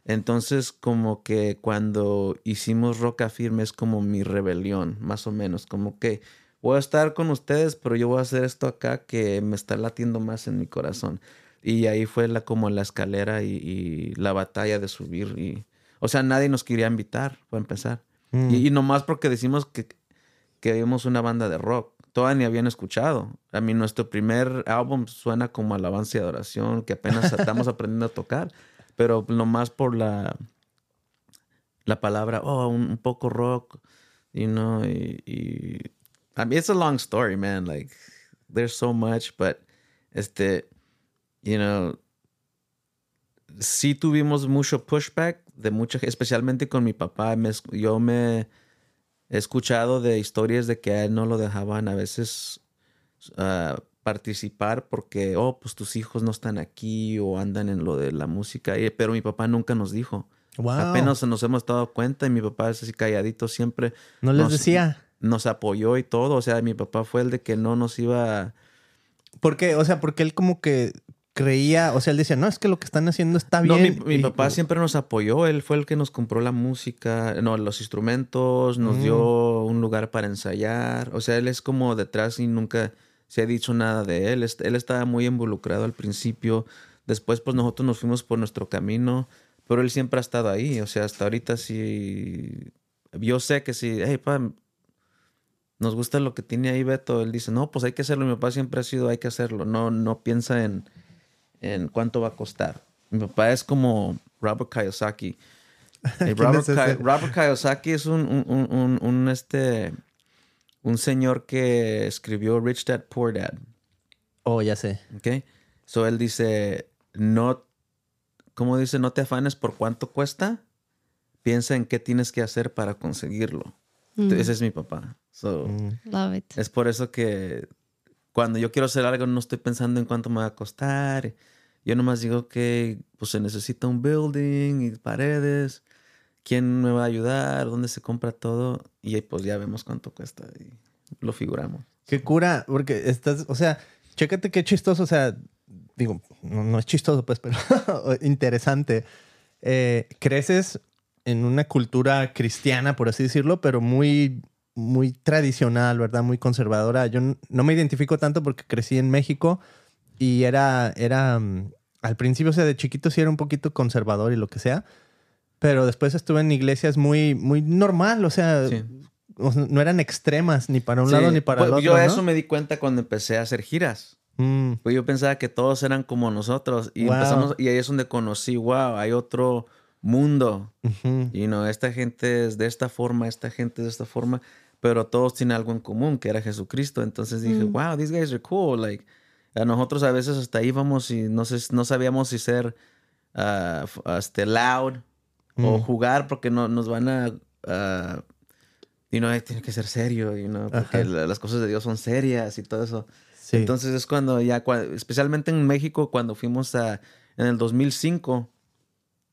Entonces, como que cuando hicimos Roca Firme es como mi rebelión, más o menos. Como que voy a estar con ustedes, pero yo voy a hacer esto acá que me está latiendo más en mi corazón. Y ahí fue la, como la escalera y, y la batalla de subir y o sea, nadie nos quería invitar, para empezar. Mm. Y, nomás porque decimos que, que vimos una banda de rock. Todavía ni habían escuchado. A mí nuestro primer álbum suena como alabanza y adoración, que apenas [laughs] estamos aprendiendo a tocar. Pero nomás por la, la palabra, oh, un, poco rock, you know, y, y... I mean, it's a long story, man. Like, there's so much, but, este, you know, sí tuvimos mucho pushback de mucha especialmente con mi papá. yo me he escuchado de historias de que a él no lo dejaban a veces ah, participar porque, oh, pues tus hijos no están aquí o andan en lo de la música. Pero mi papá nunca nos dijo. Apenas nos hemos dado cuenta y mi papá es así calladito siempre. ¿No les decía? Nos apoyó y todo. O sea, mi papá fue el de que no nos iba... ¿Por qué? O sea, porque él como que creía, o sea, él decía, no, es que lo que están haciendo está bien. No, mi, papá siempre nos apoyó, él fue el que nos compró la música, no, los instrumentos, nos dio mm. un lugar para ensayar, o sea, él es como detrás y nunca se ha dicho nada de él, él estaba muy involucrado al principio, después pues nosotros nos fuimos por nuestro camino, pero él siempre ha estado ahí, o sea, hasta ahorita sí, yo sé que sí, hey, pa, nos gusta lo que tiene ahí Beto, él dice, no, pues hay que hacerlo, mi papá siempre ha sido, hay que hacerlo, no, no piensa en en cuánto va a costar. Mi papá es como Robert Kiyosaki. [laughs] Robert, Robert, Kiyosaki es un, un, un, este, un señor que escribió Rich Dad Poor Dad. Oh, ya sé. Ok. So él dice, no, ¿cómo dice? No te afanes por cuánto cuesta. Piensa en qué tienes que hacer para conseguirlo. Mm. Ese es mi papá. So, mm. Love it. Es por eso que cuando yo quiero hacer algo no estoy pensando en cuánto me va a costar. Yo nomás digo que pues se necesita un building y paredes. ¿Quién me va a ayudar? ¿Dónde se compra todo? Y pues ya vemos cuánto cuesta y lo figuramos. Qué cura, porque estás, o sea, chécate qué chistoso, o sea, digo, no, es chistoso pues, pero [laughs] interesante. Eh, creces en una cultura cristiana, por así decirlo, pero muy muy tradicional, ¿verdad? Muy conservadora. Yo no me identifico tanto porque crecí en México y era, era, mm, al principio, o sea, de chiquito sí era un poquito conservador y lo que sea, pero después estuve en iglesias muy, muy normal, o sea, no eran extremas ni para un lado ni para el pues, otro. Yo eso me di cuenta cuando empecé a hacer giras. Mm. Pues yo pensaba que todos eran como nosotros y empezamos, y ahí es donde conocí, wow, hay otro mundo. Y no, esta gente es de esta forma, esta gente es de esta forma pero todos tienen algo en común, que era Jesucristo. Entonces dije, mm. wow, these guys are cool. Like, A nosotros a veces hasta íbamos y no, sé, no sabíamos si ser uh, este, loud o Mm. jugar porque no, nos van a... Uh, y no, tiene que ser serio, you know, porque la- las cosas de Dios son serias y todo eso. Sí. Entonces es cuando ya, especialmente en México, cuando fuimos a, en el 2005,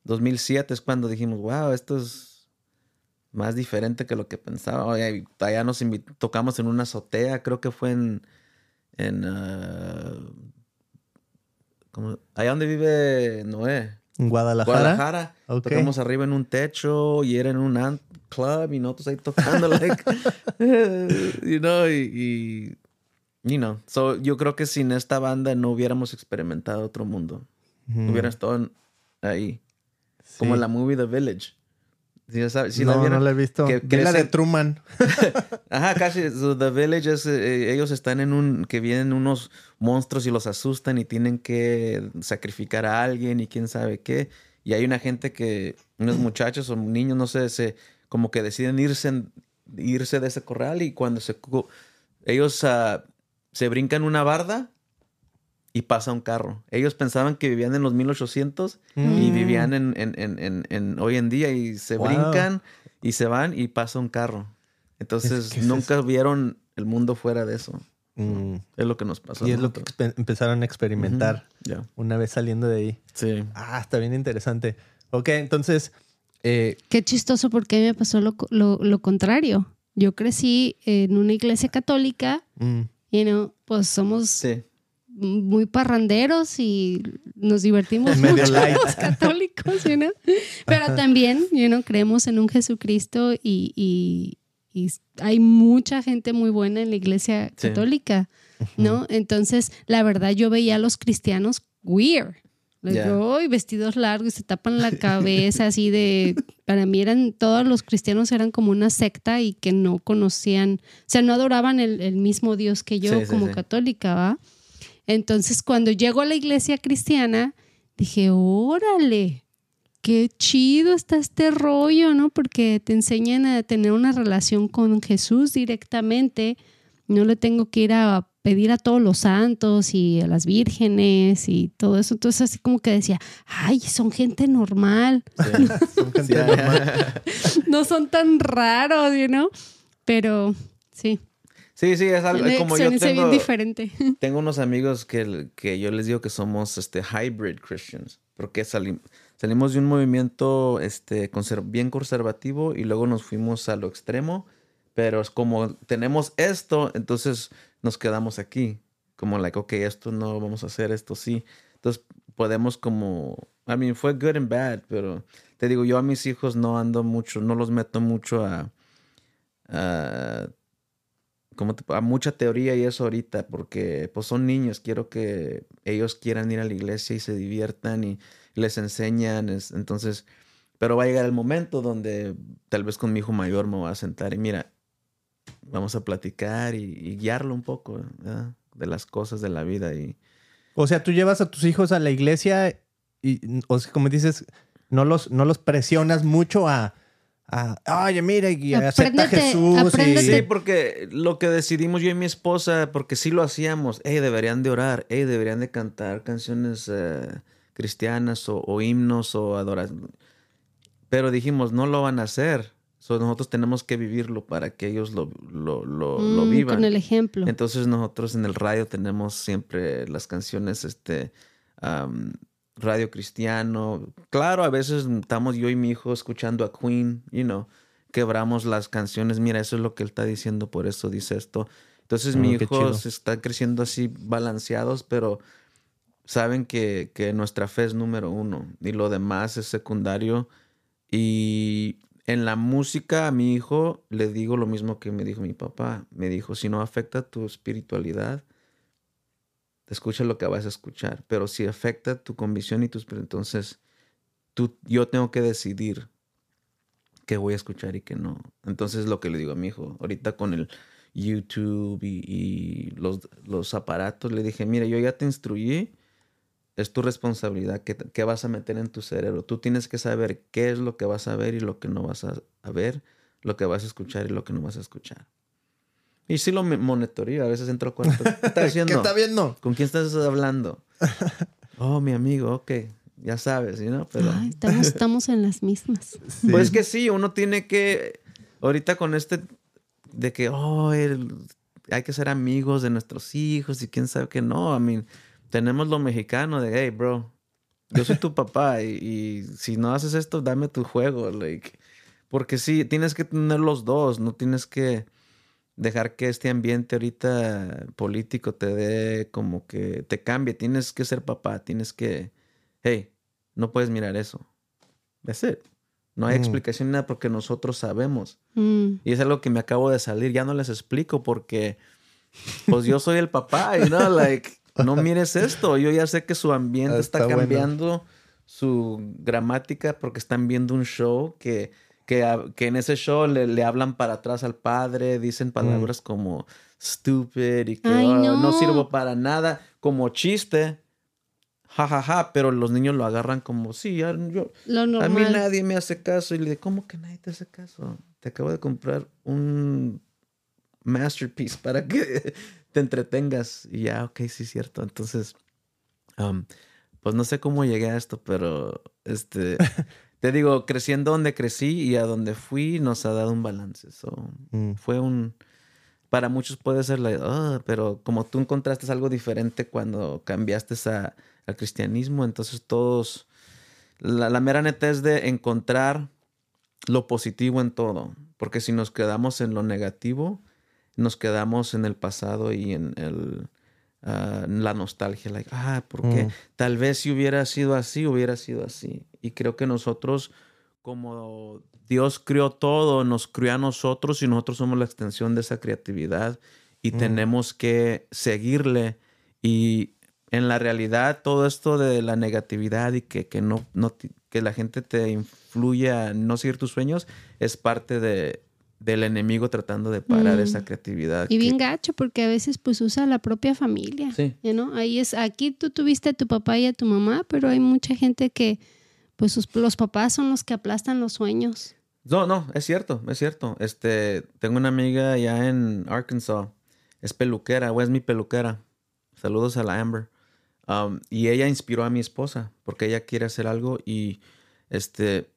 2007 es cuando dijimos, wow, esto es más diferente que lo que pensaba. Oye, allá nos tocamos en una azotea, creo que fue en, en ¿cómo? allá donde vive Noé, en Guadalajara. Guadalajara. Ok. Tocamos arriba en un techo y era en un club y nosotros ahí tocando, [laughs] like, [laughs] you know, y, y, you know, so yo creo que sin esta banda no hubiéramos experimentado otro mundo. Estado en- ahí, como la movie The Village. ¿Sí, ya sabes? ¿Sí no, la vieron? no la he visto. Que Vi la de Truman. [laughs] Ajá, casi. so, The Village es, eh, ellos están en un, que vienen unos monstruos y los asustan y tienen que sacrificar a alguien y quién sabe qué. Y hay una gente que, unos muchachos o niños, no sé, se, como que deciden irse, irse de ese corral y cuando se, ellos ah, se brincan una barda y pasa un carro. Ellos pensaban que vivían en los 1800 y Mm. vivían en, en- en- en- en hoy en día y se Wow. brincan y se van y pasa un carro. Entonces ¿qué es nunca vieron el mundo fuera de eso. Mm. Es lo que nos pasó. Y es lo que empezaron a experimentar una vez saliendo de ahí. Sí. Ah, está bien interesante. Ok, entonces, eh, Qué chistoso porque me pasó lo, lo- lo contrario. Yo crecí en una iglesia católica mm, y no, pues somos Sí. Muy parranderos y nos divertimos mucho los católicos, you know? Pero también, you know, creemos en un Jesucristo y, y- y hay mucha gente muy buena en la iglesia Sí. católica, ¿no? Entonces, la verdad, yo veía a los cristianos weird. Ya. "Ay, vestidos largos, se tapan la cabeza, así de. Para mí eran. Todos los cristianos eran como una secta y que no conocían. O sea, no adoraban el, el mismo Dios que yo sí, como sí. católica, ¿va? Entonces, cuando llego a la iglesia cristiana, dije, órale, qué chido está este rollo, ¿no? Porque te enseñan a tener una relación con Jesús directamente. No le tengo que ir a pedir a todos los santos y a las vírgenes y todo eso. Entonces, así como que decía, ay, son gente normal. Sí. [laughs] son gente normal. No son tan raros, ¿no? Pero sí, Sí, sí, es algo como yo experiencia bien tengo, diferente. [laughs] tengo unos amigos que, que yo les digo que somos este, hybrid Christians, porque salim- salimos de un movimiento este, conser- bien conservativo y luego nos fuimos a lo extremo, pero es como tenemos esto, entonces nos quedamos aquí, como like, ok, esto no vamos a hacer, esto sí. Entonces podemos como, I mean, fue good and bad, pero te digo, yo a mis hijos no ando mucho, no los meto mucho a... a como a mucha teoría y eso ahorita, porque pues son niños, quiero que ellos quieran ir a la iglesia y se diviertan y les enseñan, es- entonces, pero va a llegar el momento donde tal vez con mi hijo mayor me voy a sentar y mira, vamos a platicar y, y guiarlo un poco ¿verdad? de las cosas de la vida y O sea, tú llevas a tus hijos a la iglesia y, o sea, como dices, no los, no los presionas mucho a, a oye, mira, y acepta a Jesús. y- Sí, porque lo que decidimos yo y mi esposa, porque sí lo hacíamos, hey, deberían de orar, hey, deberían de cantar canciones eh, cristianas o, o himnos o adoración. Pero dijimos, no lo van a hacer. So, nosotros tenemos que vivirlo para que ellos lo, lo, lo, lo Mm, vivan. Con el ejemplo. Entonces nosotros en el radio tenemos siempre las canciones, este, radio cristiano. Claro, a veces estamos yo y mi hijo escuchando a Queen, you know, quebramos las canciones. Mira, eso es lo que él está diciendo, por eso dice esto. Entonces Oh, mi hijo se está creciendo así balanceados, pero saben que, que nuestra fe es número uno y lo demás es secundario. Y en la música a mi hijo le digo lo mismo que me dijo mi papá. Me dijo, si no afecta tu espiritualidad, escucha lo que vas a escuchar. Pero si afecta tu convicción y tus... Entonces, tú, yo tengo que decidir qué voy a escuchar y qué no. Entonces, lo que le digo a mi hijo, ahorita con el YouTube y, los, los aparatos, le dije, mira, yo ya te instruí es tu responsabilidad qué, vas a meter en tu cerebro. Tú tienes que saber qué es lo que vas a ver y lo que no vas a ver, lo que vas a escuchar y lo que no vas a escuchar. Y sí lo me- monitorio, a veces entro cuarto. ¿Qué estás [laughs] ¿Qué haciendo? está viendo? ¿Con quién estás hablando? [laughs] oh, mi amigo, ok. Ya sabes, ¿no? Pero... Ay, estamos, [laughs] estamos en las mismas. Sí. Pues que sí, uno tiene que, ahorita con este, de que, oh, el- hay que ser amigos de nuestros hijos y quién sabe que no. I mean, tenemos lo mexicano de, hey, bro, yo soy tu papá y, y si no haces esto, dame tu juego. Like, porque sí, tienes que tener los dos, no tienes que dejar que este ambiente ahorita político te dé como que te cambie. Tienes que ser papá, tienes que, hey, no puedes mirar eso. That's it. No hay Mm. explicación ni nada porque nosotros sabemos. Mm. Y es algo que me acabo de salir. Ya no les explico porque, pues yo soy el papá, y no, like, no [laughs] mires esto. Yo ya sé que su ambiente Ah, está, bueno. cambiando su gramática porque están viendo un show que, que, que en ese show le, le hablan para atrás al padre, dicen palabras como stupid y que Ay, "Oh, no. no sirvo para nada, como chiste. Ja, ja, ja, pero los niños lo agarran como, sí, ya- yo, Lo a mí nadie me hace caso. Y le digo, ¿cómo que nadie te hace caso? Te acabo de comprar un masterpiece para que [laughs] te entretengas. Y ya, ok, sí, cierto. Entonces, um, pues no sé cómo llegué a esto, pero este, [laughs] te digo, creciendo donde crecí y a donde fui, nos ha dado un balance. So, Mm. fue un. Para muchos puede ser la. "Ah", pero como tú encontraste algo diferente cuando cambiaste a- al cristianismo, entonces todos. La, la mera neta es de encontrar lo positivo en todo. Porque si nos quedamos en lo negativo, nos quedamos en el pasado y en el. Ah, la nostalgia, like, ah, porque Mm. tal vez si hubiera sido así, hubiera sido así. Y creo que nosotros, como Dios crió todo, nos crió a nosotros y nosotros somos la extensión de esa creatividad y Mm. tenemos que seguirle. Y en la realidad, todo esto de la negatividad y que, que no, no que la gente te influye a no seguir tus sueños es parte de, del enemigo tratando de parar Mm. esa creatividad. Y que- bien gacho, porque a veces pues usa la propia familia. Sí. know? Ahí es, aquí tú tuviste a tu papá y a tu mamá, pero hay mucha gente que pues sus- los papás son los que aplastan los sueños. No, no, es cierto, es cierto. Este, tengo una amiga allá en Arkansas, es peluquera, o es mi peluquera. Saludos a la Amber. Um, y ella inspiró a mi esposa porque ella quiere hacer algo y este,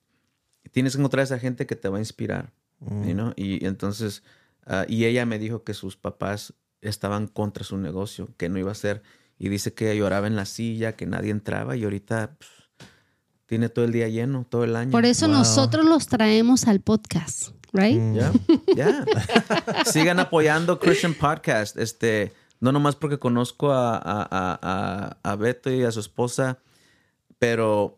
tienes que encontrar a esa gente que te va a inspirar, Mm. you know? Y entonces, ah, y ella me dijo que sus papás estaban contra su negocio, que no iba a ser. Y dice que lloraba en la silla, que nadie entraba y ahorita pff, tiene todo el día lleno, todo el año. Por eso Wow. nosotros los traemos al podcast, right? Mm. Ya, ya. [laughs] Sigan apoyando Christian Podcast. Este, no nomás porque conozco a, a, a- a- a Beto y a su esposa, pero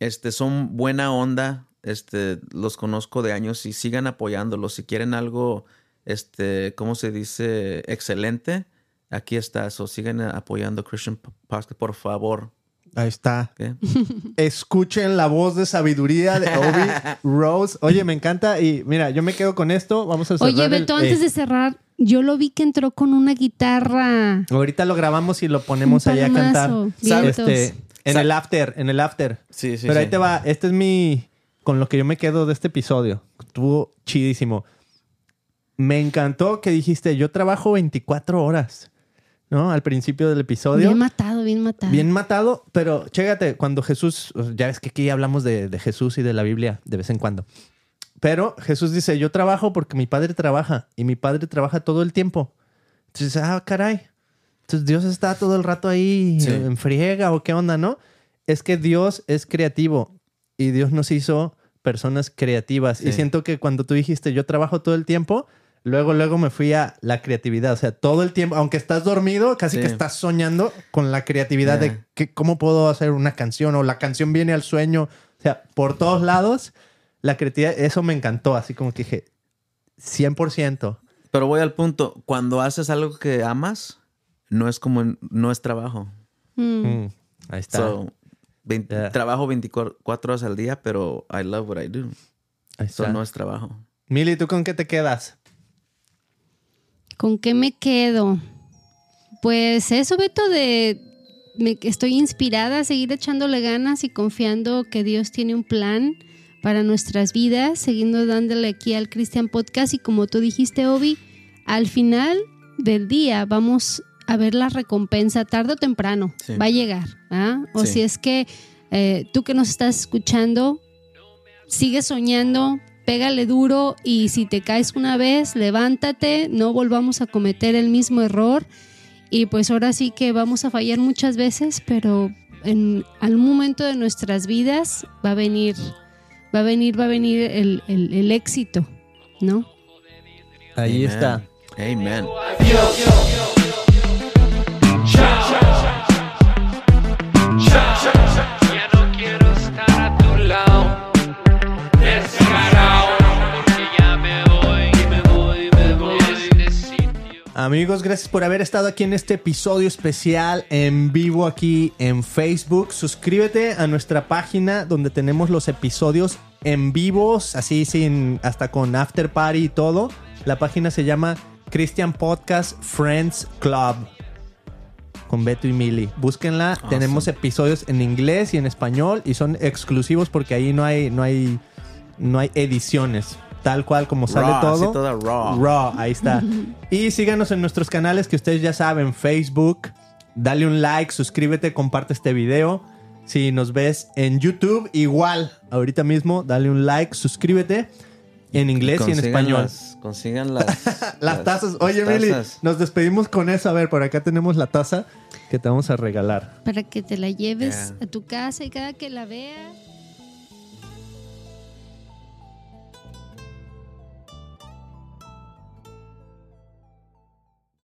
este, son buena onda. Este, los conozco de años y sigan apoyándolos. Si quieren algo, este, ¿cómo se dice? Excelente. Aquí está. So, sigan apoyando Christian Podcast, por favor. Ahí está. [laughs] Escuchen la voz de sabiduría de Obi Rose. Oye, me encanta. Y mira, yo me quedo con esto. Vamos a cerrar Oye, el- Beto, antes eh, de cerrar, yo lo vi que entró con una guitarra. Ahorita lo grabamos y lo ponemos ahí a cantar. Este, en el after, en el after. Sí, sí, Pero ahí sí. te va. Este es mi. Con lo que yo me quedo de este episodio. Estuvo chidísimo. Me encantó que dijiste, yo trabajo 24 horas. ¿No? Al principio del episodio. Bien matado, bien matado. Bien matado, pero chécate, cuando Jesús, ya ves que aquí hablamos de, de Jesús y de la Biblia de vez en cuando. Pero Jesús dice, yo trabajo porque mi padre trabaja y mi padre trabaja todo el tiempo. Entonces, ah, caray. Entonces Dios está todo el rato ahí Sí. en friega o qué onda, ¿no? Es que Dios es creativo y Dios nos hizo personas creativas. Y Sí. siento que cuando tú dijiste, yo trabajo todo el tiempo, luego, luego me fui a la creatividad. O sea, todo el tiempo, aunque estás dormido, casi Sí. que estás soñando con la creatividad Ya. de que, cómo puedo hacer una canción o la canción viene al sueño. O sea, por todos lados, la creatividad, eso me encantó. Así como que dije, 100%. Pero voy al punto. Cuando haces algo que amas, no es como, no es trabajo. Mm. Mm, ahí está. So, Yeah. Trabajo 24 horas al día, pero I love what I do. Eso no es trabajo. Mili, ¿tú con qué te quedas? ¿Con qué me quedo? Pues eso, Beto, de me, estoy inspirada a seguir echándole ganas y confiando que Dios tiene un plan para nuestras vidas, siguiendo dándole aquí al Christian Podcast y como tú dijiste, Obi, al final del día vamos a ver la recompensa tarde o temprano. Sí. Va a llegar. ¿ah? O Sí. si es que eh, tú que nos estás escuchando, sigue soñando, pégale duro y si te caes una vez, levántate, no volvamos a cometer el mismo error. Y pues ahora sí que vamos a fallar muchas veces, pero en algún momento de nuestras vidas va a venir, va a venir, va a venir el, el- el éxito, ¿no? Ahí Amen. está. Amen. Amigos, gracias por haber estado aquí en este episodio especial en vivo aquí en Facebook. Suscríbete a nuestra página donde tenemos los episodios en vivos, así sin hasta con after party y todo. La página se llama Christian Podcast Friends Club con Beto y Mili. Búsquenla. Awesome. Tenemos episodios en inglés y en español y son exclusivos porque ahí no hay no hay no hay ediciones. Tal cual como sale Raw, todo. así toda raw. Raw, ahí está. [laughs] y síganos en nuestros canales que ustedes ya saben, Facebook. Dale un like, suscríbete, comparte este video. Si nos ves en YouTube, igual, ahorita mismo, dale un like, suscríbete en inglés y en español. las- consigan las, [laughs] Las tazas. Oye, las Mili, tazas. nos despedimos con eso. A ver, por acá tenemos la taza que te vamos a regalar. Para que te la lleves Yeah. a tu casa y cada que la veas